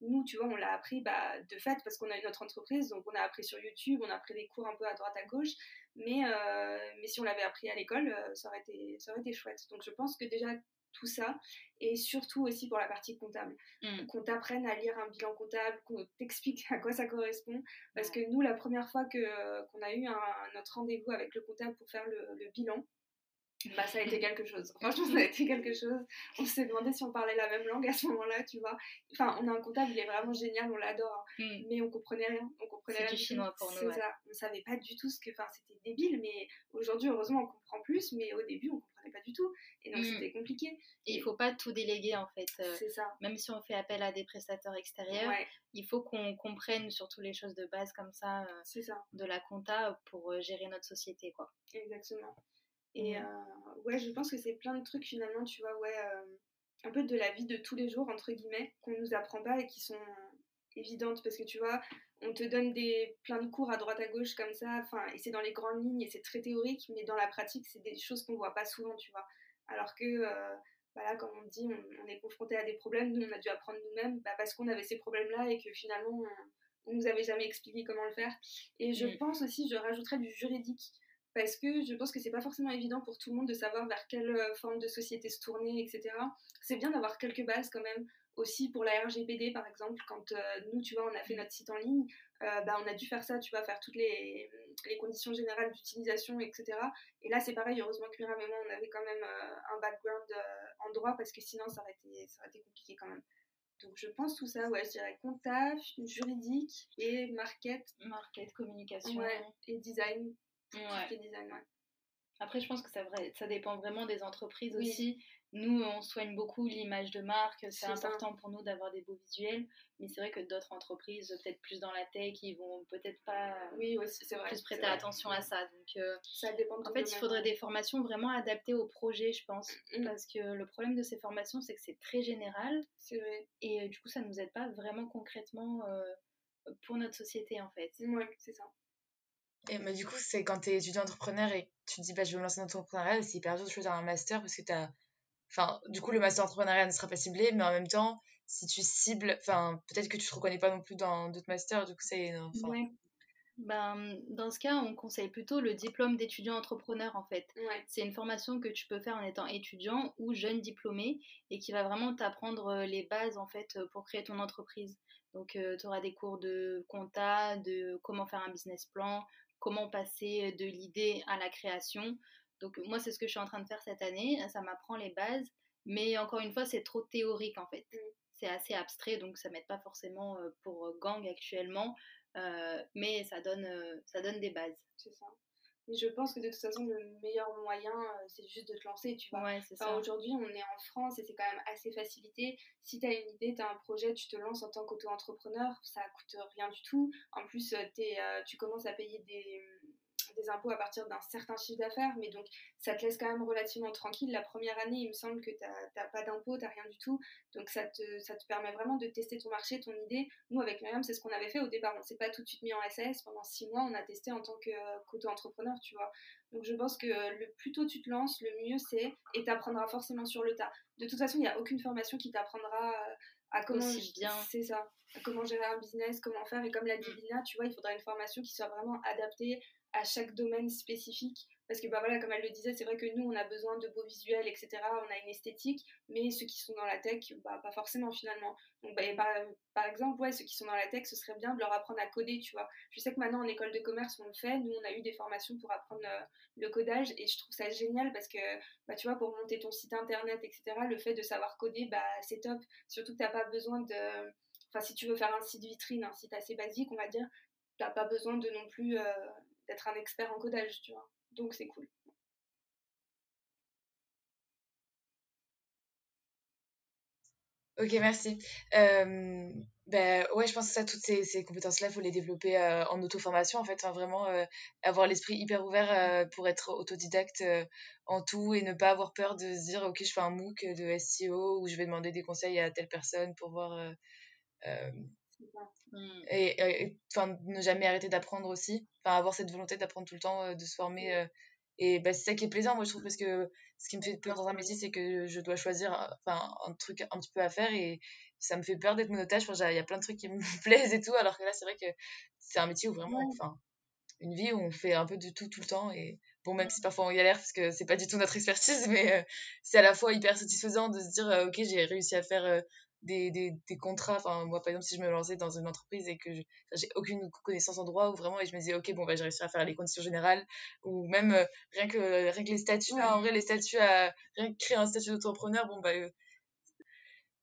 Nous, tu vois, on l'a appris bah, de fait parce qu'on a eu notre entreprise, donc on a appris sur YouTube, on a pris des cours un peu à droite à gauche, mais, euh, mais si on l'avait appris à l'école, euh, ça, aurait été, ça aurait été chouette. Donc je pense que déjà tout ça, et surtout aussi pour la partie comptable, mmh. qu'on t'apprenne à lire un bilan comptable, qu'on t'explique à quoi ça correspond, parce que nous, la première fois que, qu'on a eu un, notre rendez-vous avec le comptable pour faire le bilan, bah, ça a été quelque chose. Franchement, ça a été quelque chose. On s'est demandé si on parlait la même langue à ce moment-là, tu vois. Enfin, on a un comptable, il est vraiment génial, on l'adore. Hein. Mm. Mais on comprenait rien. On comprenait rien. du chinois pour nous. ça. On savait pas du tout ce que. Enfin, c'était débile, mais aujourd'hui, heureusement, on comprend plus. Mais au début, on comprenait pas du tout. Et donc, mm. c'était compliqué. Et il faut pas tout déléguer, en fait. Euh, c'est ça. Même si on fait appel à des prestataires extérieurs, il faut qu'on comprenne surtout les choses de base comme ça, euh, ça. de la compta pour euh, gérer notre société, quoi. Exactement. Et euh, ouais, je pense que c'est plein de trucs finalement, tu vois, ouais, euh, un peu de la vie de tous les jours, entre guillemets, qu'on nous apprend pas et qui sont évidentes parce que tu vois, on te donne des plein de cours à droite à gauche comme ça, enfin, et c'est dans les grandes lignes et c'est très théorique, mais dans la pratique, c'est des choses qu'on voit pas souvent, tu vois. Alors que, euh, voilà, comme on dit, on, est confronté à des problèmes, nous on a dû apprendre nous-mêmes bah, parce qu'on avait ces problèmes-là et que finalement on, on, nous avait jamais expliqué comment le faire. Et je mm. pense aussi, je rajouterais du juridique parce que je pense que c'est pas forcément évident pour tout le monde de savoir vers quelle euh, forme de société se tourner, etc. C'est bien d'avoir quelques bases quand même, aussi pour la RGPD par exemple, quand euh, nous, tu vois, on a fait notre site en ligne, euh, bah, on a dû faire ça, tu vois, faire toutes les, les conditions générales d'utilisation, etc. Et là, c'est pareil, heureusement que Myriam et moi, on avait quand même un background en droit, parce que sinon, ça aurait, été, ça aurait été compliqué quand même. Donc je pense tout ça, ouais, je dirais comptable, juridique et market. Market, communication. et design après, je pense que ça, ça dépend vraiment des entreprises aussi. Nous, on soigne beaucoup l'image de marque. C'est important pour nous d'avoir des beaux visuels. Mais c'est vrai que d'autres entreprises, peut-être plus dans la tech, ils vont peut-être pas oui, c'est vrai, plus prêter attention à ça. Donc, euh, ça dépend en fait, il faudrait des formations vraiment adaptées au projet, je pense. Mm, mm. Parce que le problème de ces formations, c'est que c'est très général. C'est vrai. Et euh, du coup, ça ne nous aide pas vraiment concrètement euh, pour notre société, en fait. Oui, c'est ça. Et bah, du coup, c'est quand tu es étudiant entrepreneur et tu te dis, bah, je vais me lancer dans l'entrepreneuriat, c'est hyper dur de choisir un master parce que tu as. Enfin, du coup, le master entrepreneuriat ne sera pas ciblé, mais en même temps, si tu cibles, enfin, peut-être que tu te reconnais pas non plus dans d'autres masters, du coup, c'est. Ouais. Ben, dans ce cas, on conseille plutôt le diplôme d'étudiant entrepreneur en fait. C'est une formation que tu peux faire en étant étudiant ou jeune diplômé et qui va vraiment t'apprendre euh, les bases en fait pour créer ton entreprise. Donc, euh, tu auras des cours de compta, de comment faire un business plan, comment passer de l'idée à la création. Donc moi, c'est ce que je suis en train de faire cette année. Ça m'apprend les bases, mais encore une fois, c'est trop théorique en fait. Mm. C'est assez abstrait, donc ça m'aide pas forcément euh, pour gang actuellement, euh, mais ça donne, euh, ça donne des bases. C'est ça. Mais je pense que de toute façon, le meilleur moyen, euh, c'est juste de te lancer, tu vois. Ouais, enfin, Aujourd'hui, on est en France et c'est quand même assez facilité. Si tu as une idée, tu as un projet, tu te lances en tant qu'auto-entrepreneur, ça coûte rien du tout. En plus, es, euh, tu commences à payer des des impôts à partir d'un certain chiffre d'affaires, mais donc ça te laisse quand même relativement tranquille. La première année, il me semble que tu n'as pas d'impôts, tu n'as rien du tout. Donc ça te, ça te permet vraiment de tester ton marché, ton idée. Nous, avec Myriam, c'est ce qu'on avait fait au départ. On ne s'est pas tout de suite mis en SAS. Pendant six mois, on a testé en tant qu'auto-entrepreneur, tu vois. Donc je pense que le plus tôt tu te lances, le mieux c'est, et tu apprendras forcément sur le tas. De toute façon, il n'y a aucune formation qui t'apprendra euh, à comment bien. C'est ça. À comment gérer un business, comment faire. Et comme l'a dit mm. Lina, tu vois, il faudra une formation qui soit vraiment adaptée à chaque domaine spécifique. Parce que bah voilà comme elle le disait c'est vrai que nous on a besoin de beaux visuels etc on a une esthétique mais ceux qui sont dans la tech bah pas forcément finalement. Donc bah, par, exemple ouais ceux qui sont dans la tech ce serait bien de leur apprendre à coder tu vois. Je sais que maintenant en école de commerce on le fait. Nous on a eu des formations pour apprendre euh, le codage et je trouve ça génial parce que bah tu vois pour monter ton site internet etc le fait de savoir coder bah c'est top. Surtout que t'as pas besoin de enfin si tu veux faire un site vitrine un site assez basique on va dire t'as pas besoin de non plus euh, d'être un expert en codage tu vois donc c'est cool. Ok, merci. Euh, ben, ouais, je pense que ça, toutes ces, ces compétences-là, il faut les développer euh, en auto-formation, en fait. vraiment, euh, avoir l'esprit hyper ouvert pour être autodidacte en tout et ne pas avoir peur de se dire, ok, je fais un MOOC de SEO ou je vais demander des conseils à telle personne pour voir. Mm. et enfin ne jamais arrêter d'apprendre aussi. Enfin, avoir cette volonté d'apprendre tout le temps, de se former. Et bah, c'est ça qui est plaisant, moi, je trouve, parce que ce qui me fait peur dans un métier, c'est que je dois choisir enfin, un truc un petit peu à faire et ça me fait peur d'être mon otage. Il y a plein de trucs qui me plaisent et tout, alors que là, c'est vrai que c'est un métier où vraiment, enfin, une vie où on fait un peu de tout tout le temps. Et bon, même si parfois on galère, parce que c'est pas du tout notre expertise, mais euh, c'est à la fois hyper satisfaisant de se dire, euh, ok, j'ai réussi à faire euh, des, des, des, contrats. Enfin, moi, par exemple, si je me lançais dans une entreprise et que j'ai aucune connaissance en droit, ou vraiment, et je me disais, ok, bon, bah, j'ai réussi à faire les conditions générales, ou même euh, rien, que, rien que les statuts, en vrai, les statuts, à, rien que créer un statut d'entrepreneur, bon, bah. Euh,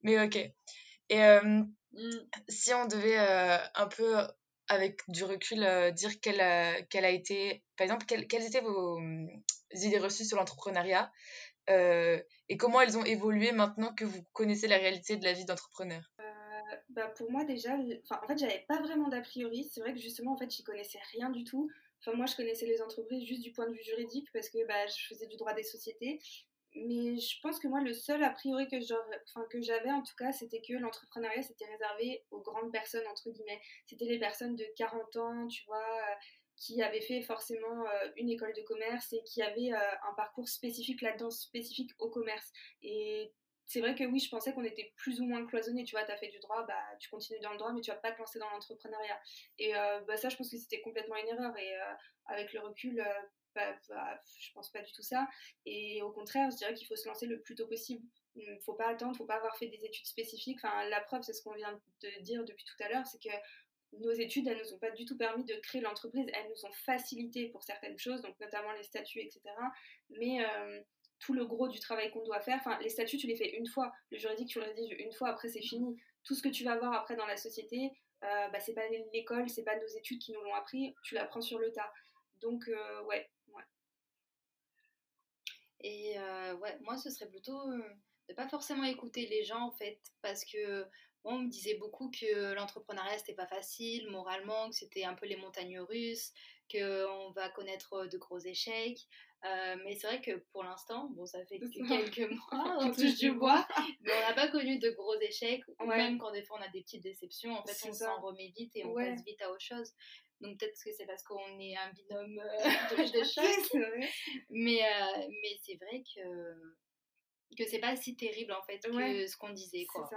mais ok. Et euh, mmh. si on devait un peu, avec du recul, dire quelle a, quelle a été, par exemple, quelles, quelles étaient vos idées reçues sur l'entrepreneuriat euh, et comment elles ont évolué maintenant que vous connaissez la réalité de la vie d'entrepreneur? Euh, bah Pour moi déjà, en fait j'avais pas vraiment d'a priori, c'est vrai que justement en fait j'y connaissais rien du tout. Enfin moi je connaissais les entreprises juste du point de vue juridique parce que bah, je faisais du droit des sociétés. Mais je pense que moi, le seul a priori que j'avais en tout cas, c'était que l'entrepreneuriat c'était réservé aux grandes personnes, entre guillemets. C'était les personnes de 40 ans, tu vois, qui avait fait forcément euh, une école de commerce et qui avait euh, un parcours spécifique là-dedans, spécifique au commerce. Et c'est vrai que oui, je pensais qu'on était plus ou moins cloisonné. Tu vois, tu as fait du droit, bah, tu continues dans le droit, mais tu vas pas te lancer dans l'entrepreneuriat. Et euh, bah, ça, je pense que c'était complètement une erreur. Et avec le recul, bah, bah, je pense pas du tout ça. Et au contraire, je dirais qu'il faut se lancer le plus tôt possible. Il ne faut pas attendre, faut pas avoir fait des études spécifiques. Enfin, la preuve, c'est ce qu'on vient de dire depuis tout à l'heure, c'est que nos études, elles nous ont pas du tout permis de créer l'entreprise, elles nous ont facilité pour certaines choses, donc notamment les statuts, etc. Mais euh, tout le gros du travail qu'on doit faire, enfin les statuts, tu les fais une fois, le juridique, tu le rédiges une fois, après c'est fini. Tout ce que tu vas voir après dans la société, euh, bah, c'est pas l'école, c'est pas nos études qui nous l'ont appris, tu l'apprends sur le tas. Donc euh, ouais, ouais. Et ouais, moi ce serait plutôt de pas forcément écouter les gens en fait, parce que on me disait beaucoup que l'entrepreneuriat c'était pas facile moralement, que c'était un peu les montagnes russes, qu'on va connaître de gros échecs. Euh, mais c'est vrai que pour l'instant, bon, ça fait que quelques mois, on touche du bois, mais on n'a pas connu de gros échecs, ou même quand des fois on a des petites déceptions, en fait, on s'en remet vite et on passe vite à autre chose. Donc peut-être que c'est parce qu'on est un binôme euh, de choc. mais euh, mais c'est vrai que que c'est pas si terrible en fait que ce qu'on disait quoi. Ça.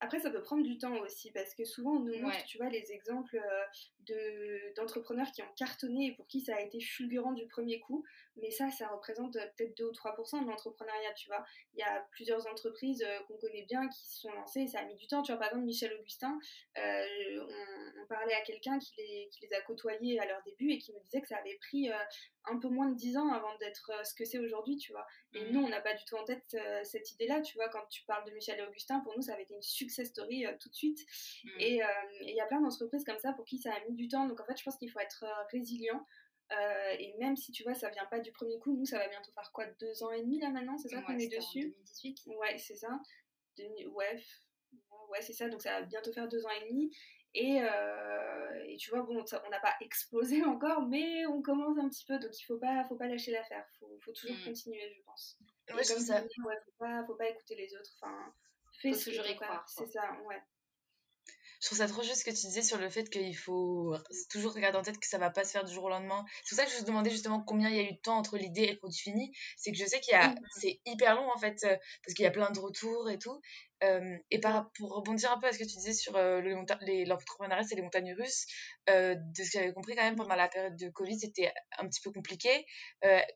Après, ça peut prendre du temps aussi, parce que souvent, on nous montre, tu vois, les exemples euh, d'entrepreneurs qui ont cartonné et pour qui ça a été fulgurant du premier coup. Mais ça, ça représente euh, peut-être 2 ou 3% de l'entrepreneuriat, tu vois. Il y a plusieurs entreprises euh, qu'on connaît bien qui se sont lancées et ça a mis du temps. Tu vois, par exemple, Michel Augustin, on, parlait à quelqu'un qui les, qui les a côtoyés à leur début et qui me disait que ça avait pris un peu moins de 10 ans avant d'être ce que c'est aujourd'hui, tu vois. Et mmh. nous, on n'a pas du tout en tête cette idée-là, tu vois. Quand tu parles de Michel et Augustin, pour nous, ça avait été une success story tout de suite. Mmh. Et il y a plein d'entreprises comme ça pour qui ça a mis du temps. Donc en fait, je pense qu'il faut être résilient. Euh, et même si tu vois, ça vient pas du premier coup, nous ça va bientôt faire quoi Deux ans et demi là maintenant C'est ça qu'on est dessus 2018 Ouais, c'est ça. Ouais, ouais c'est ça. Donc ça va bientôt faire deux ans et demi. Et, euh, et tu vois, bon, on n'a pas explosé encore, mais on commence un petit peu. Donc il faut pas, faut pas lâcher l'affaire. Il faut, toujours mm. continuer, je pense. Ouais, comme ça. ouais, faut, pas, faut pas écouter les autres. Enfin, fais ce que tu croire. C'est ça, ouais. Je trouve ça trop juste ce que tu disais sur le fait qu'il faut toujours regarder en tête que ça va pas se faire du jour au lendemain. C'est pour ça que je vous demandais justement combien il y a eu de temps entre l'idée et le produit fini. C'est que je sais qu'il y a, c'est hyper long en fait, euh, parce qu'il y a plein de retours et tout. Euh, et par, pour rebondir un peu à ce que tu disais sur euh, l'entrepreneuriat, c'est les montagnes russes, euh, de ce que j'avais compris quand même pendant la période de Covid, c'était un petit peu compliqué.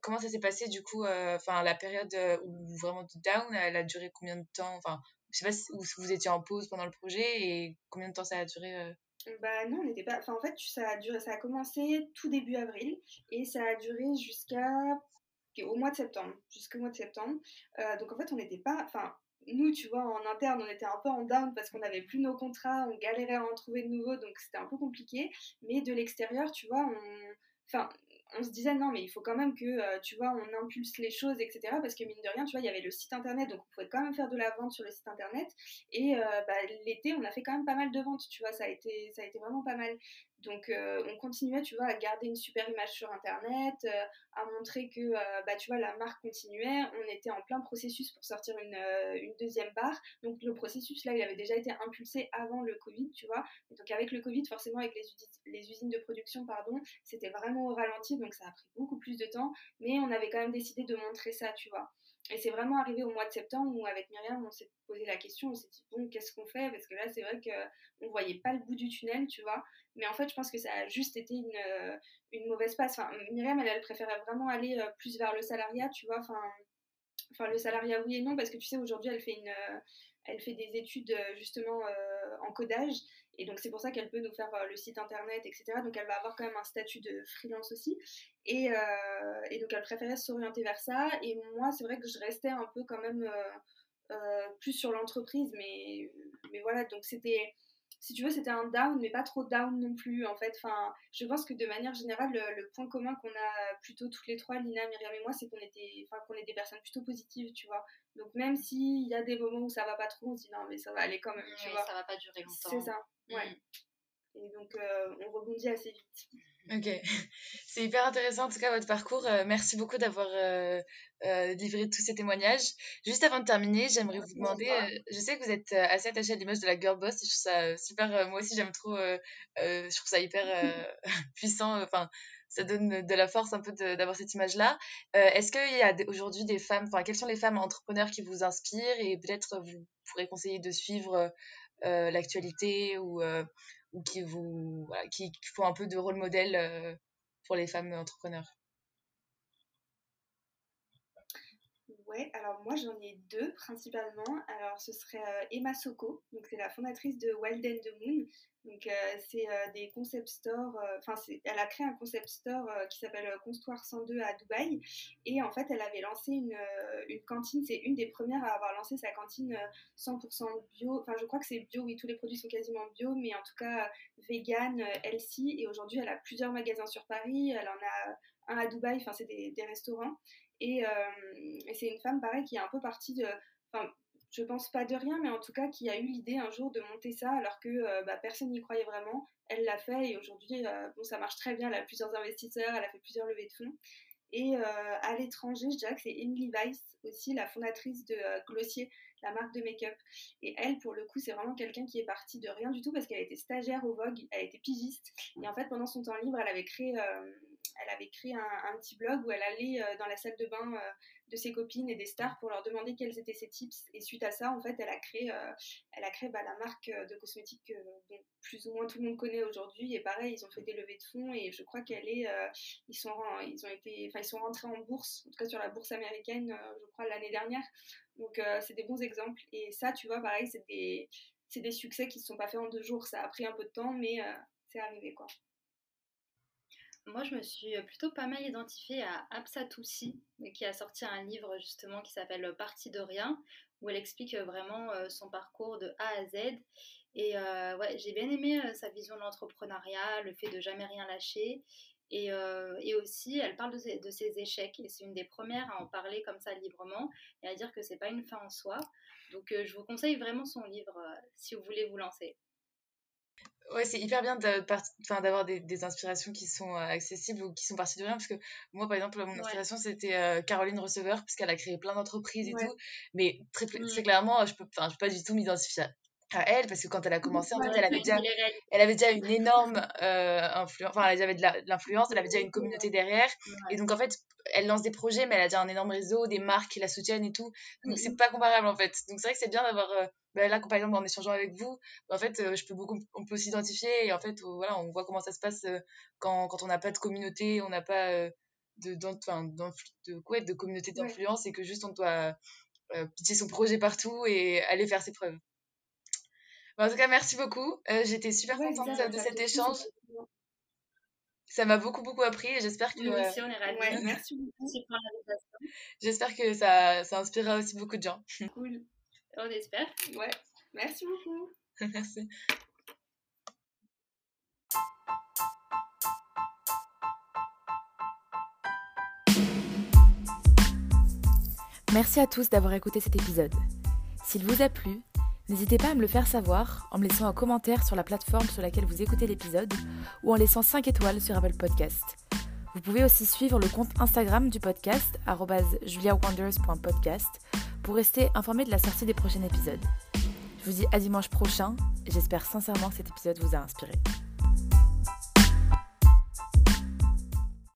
comment ça s'est passé du coup, enfin la période où vraiment down, elle a duré combien de temps Enfin, je sais pas si vous étiez en pause pendant le projet et combien de temps ça a duré euh? Bah non, on n'était pas. En fait, ça a duré, ça a commencé tout début avril et ça a duré jusqu'à au mois de septembre, jusqu'au mois de septembre. Euh, donc en fait, on n'était pas. Enfin, nous, tu vois, en interne, on était un peu en down parce qu'on n'avait plus nos contrats, on galérait à en trouver de nouveaux, donc c'était un peu compliqué. Mais de l'extérieur, tu vois, on. Enfin, on se disait non mais il faut quand même que euh, tu vois on impulse les choses etc parce que mine de rien tu vois il y avait le site internet donc on pouvait quand même faire de la vente sur le site internet. Et euh, bah, l'été on a fait quand même pas mal de ventes tu vois a été ça a été vraiment pas mal donc euh, on continuait, tu vois, à garder une super image sur Internet, euh, à montrer que, euh, bah, tu vois, la marque continuait. On était en plein processus pour sortir une, deuxième barre. Donc le processus, là, il avait déjà été impulsé avant le Covid, tu vois. donc avec le Covid, forcément, avec les, les usines de production, pardon, c'était vraiment au ralenti, donc ça a pris beaucoup plus de temps. Mais on avait quand même décidé de montrer ça, tu vois. Et c'est vraiment arrivé au mois de septembre où, avec Myriam, on s'est posé la question, on s'est dit, bon, qu'est-ce qu'on fait? Parce que là, c'est vrai qu'on ne voyait pas le bout du tunnel, tu vois. Mais en fait, je pense que ça a juste été une, euh, une mauvaise passe. Enfin, Myriam, elle, préférait vraiment aller euh, plus vers le salariat, tu vois. Enfin, enfin, le salariat, oui et non, parce que tu sais, aujourd'hui, elle fait une euh, elle fait des études justement en codage et donc c'est pour ça qu'elle peut nous faire le site internet, etc. Donc elle va avoir quand même un statut de freelance aussi. Et, et donc elle préférait s'orienter vers ça. Et moi, c'est vrai que je restais un peu quand même plus sur l'entreprise, mais, mais voilà, donc c'était si tu veux, c'était un down, mais pas trop down non plus, en fait. Enfin, je pense que de manière générale, le, point commun qu'on a plutôt toutes les trois, Lina, Myriam et moi, c'est qu'on était, enfin, qu'on est des personnes plutôt positives, tu vois. Donc même s'il y a des moments où ça va pas trop, on se dit non, mais ça va aller quand même, tu vois. Ça va pas durer longtemps. C'est ça, ouais. Mm. Et donc, euh, on rebondit assez vite. Ok, c'est hyper intéressant en tout cas votre parcours. Euh, merci beaucoup d'avoir euh, livré tous ces témoignages. Juste avant de terminer, j'aimerais vous demander, je sais que vous êtes assez attaché à l'image de la girl boss et je trouve ça super, moi aussi j'aime trop, je trouve ça hyper puissant, enfin ça donne de la force un peu d'avoir cette image-là. Est-ce qu'il y a aujourd'hui des femmes, enfin quelles sont les femmes entrepreneurs qui vous inspirent et peut-être vous pourrez conseiller de suivre l'actualité ou ou qui qui, font un peu de rôle modèle euh, pour les femmes entrepreneurs Alors moi j'en ai deux principalement. Alors ce serait euh, Emma Soko, donc c'est la fondatrice de Wild and the Moon. Donc euh, c'est des concept stores, enfin elle a créé un concept store qui s'appelle Construire 102 à Dubaï. Et en fait elle avait lancé une, cantine, c'est une des premières à avoir lancé sa cantine 100% bio. Enfin je crois que c'est bio, oui tous les produits sont quasiment bio, mais en tout cas vegan, healthy. Et aujourd'hui elle a plusieurs magasins sur Paris, elle en a un à Dubaï, enfin c'est des, restaurants. Euh, et, c'est une femme, pareil, qui est un peu partie de. Enfin, je pense pas de rien, mais en tout cas qui a eu l'idée un jour de monter ça alors que euh, bah, personne n'y croyait vraiment. Elle l'a fait et aujourd'hui, euh, bon, ça marche très bien. Elle a plusieurs investisseurs, elle a fait plusieurs levées de fonds. Et à l'étranger, je dirais que c'est Emily Weiss aussi, la fondatrice de Glossier, la marque de make-up. Et elle, pour le coup, c'est vraiment quelqu'un qui est parti de rien du tout parce qu'elle était stagiaire au Vogue, elle était pigiste. Et en fait, pendant son temps libre, elle avait créé elle avait créé un, petit blog où elle allait euh, dans la salle de bain euh, de ses copines et des stars pour leur demander quels étaient ses tips. Et suite à ça, en fait, elle a créé, euh, elle a créé bah, la marque de cosmétiques que plus ou moins tout le monde connaît aujourd'hui. Et pareil, ils ont fait des levées de fonds et je crois qu'elle est, ils sont, ont été, enfin, ils sont rentrés en bourse, en tout cas sur la bourse américaine, je crois l'année dernière. Donc c'est des bons exemples. Et ça, tu vois, pareil, c'est des, c'est des succès qui ne sont pas faits en deux jours. Ça a pris un peu de temps, mais c'est arrivé, quoi. Moi, je me suis plutôt pas mal identifiée à Absatoussi, qui a sorti un livre justement qui s'appelle Partie de rien, où elle explique vraiment euh, son parcours de A à Z. Et euh, ouais, j'ai bien aimé euh, sa vision de l'entrepreneuriat, le fait de jamais rien lâcher. Et, aussi, elle parle de ses échecs. Et c'est une des premières à en parler comme ça librement et à dire que c'est pas une fin en soi. Donc, je vous conseille vraiment son livre si vous voulez vous lancer. Ouais, c'est hyper bien d'avoir des, des, inspirations qui sont euh, accessibles ou qui sont parties de rien. Parce que moi, par exemple, mon inspiration, c'était euh, Caroline Receveur, puisqu'elle a créé plein d'entreprises et tout. Mais très, très, mmh. clairement, je peux, je peux pas du tout m'identifier à elle parce que quand elle a commencé en fait elle avait déjà elle avait déjà une énorme euh, influence enfin elle avait de l'influence elle avait déjà une communauté derrière. Et donc en fait elle lance des projets mais elle a déjà un énorme réseau des marques qui la soutiennent et tout. Donc c'est pas comparable en fait. Donc c'est vrai que c'est bien d'avoir euh, bah, là par exemple en échangeant avec vous en fait euh, je peux beaucoup on peut s'identifier et en fait voilà on voit comment ça se passe quand, quand on n'a pas de communauté on n'a pas de enfin de quoi de communauté d'influence et que juste on doit pitcher son projet partout et aller faire ses preuves en tout cas, merci beaucoup. Euh, j'étais super contente de, cet échange. Ça m'a beaucoup, beaucoup appris et j'espère que. Nous aussi, on est ravis. merci beaucoup pour l'invitation. J'espère que ça, ça inspirera aussi beaucoup de gens. Cool. On espère. Ouais. Merci beaucoup. merci. Merci à tous d'avoir écouté cet épisode. S'il vous a plu, N'hésitez pas à me le faire savoir en me laissant un commentaire sur la plateforme sur laquelle vous écoutez l'épisode ou en laissant 5 étoiles sur Apple Podcast. Vous pouvez aussi suivre le compte Instagram du podcast juliawonders.podcast pour rester informé de la sortie des prochains épisodes. Je vous dis à dimanche prochain et j'espère sincèrement que cet épisode vous a inspiré.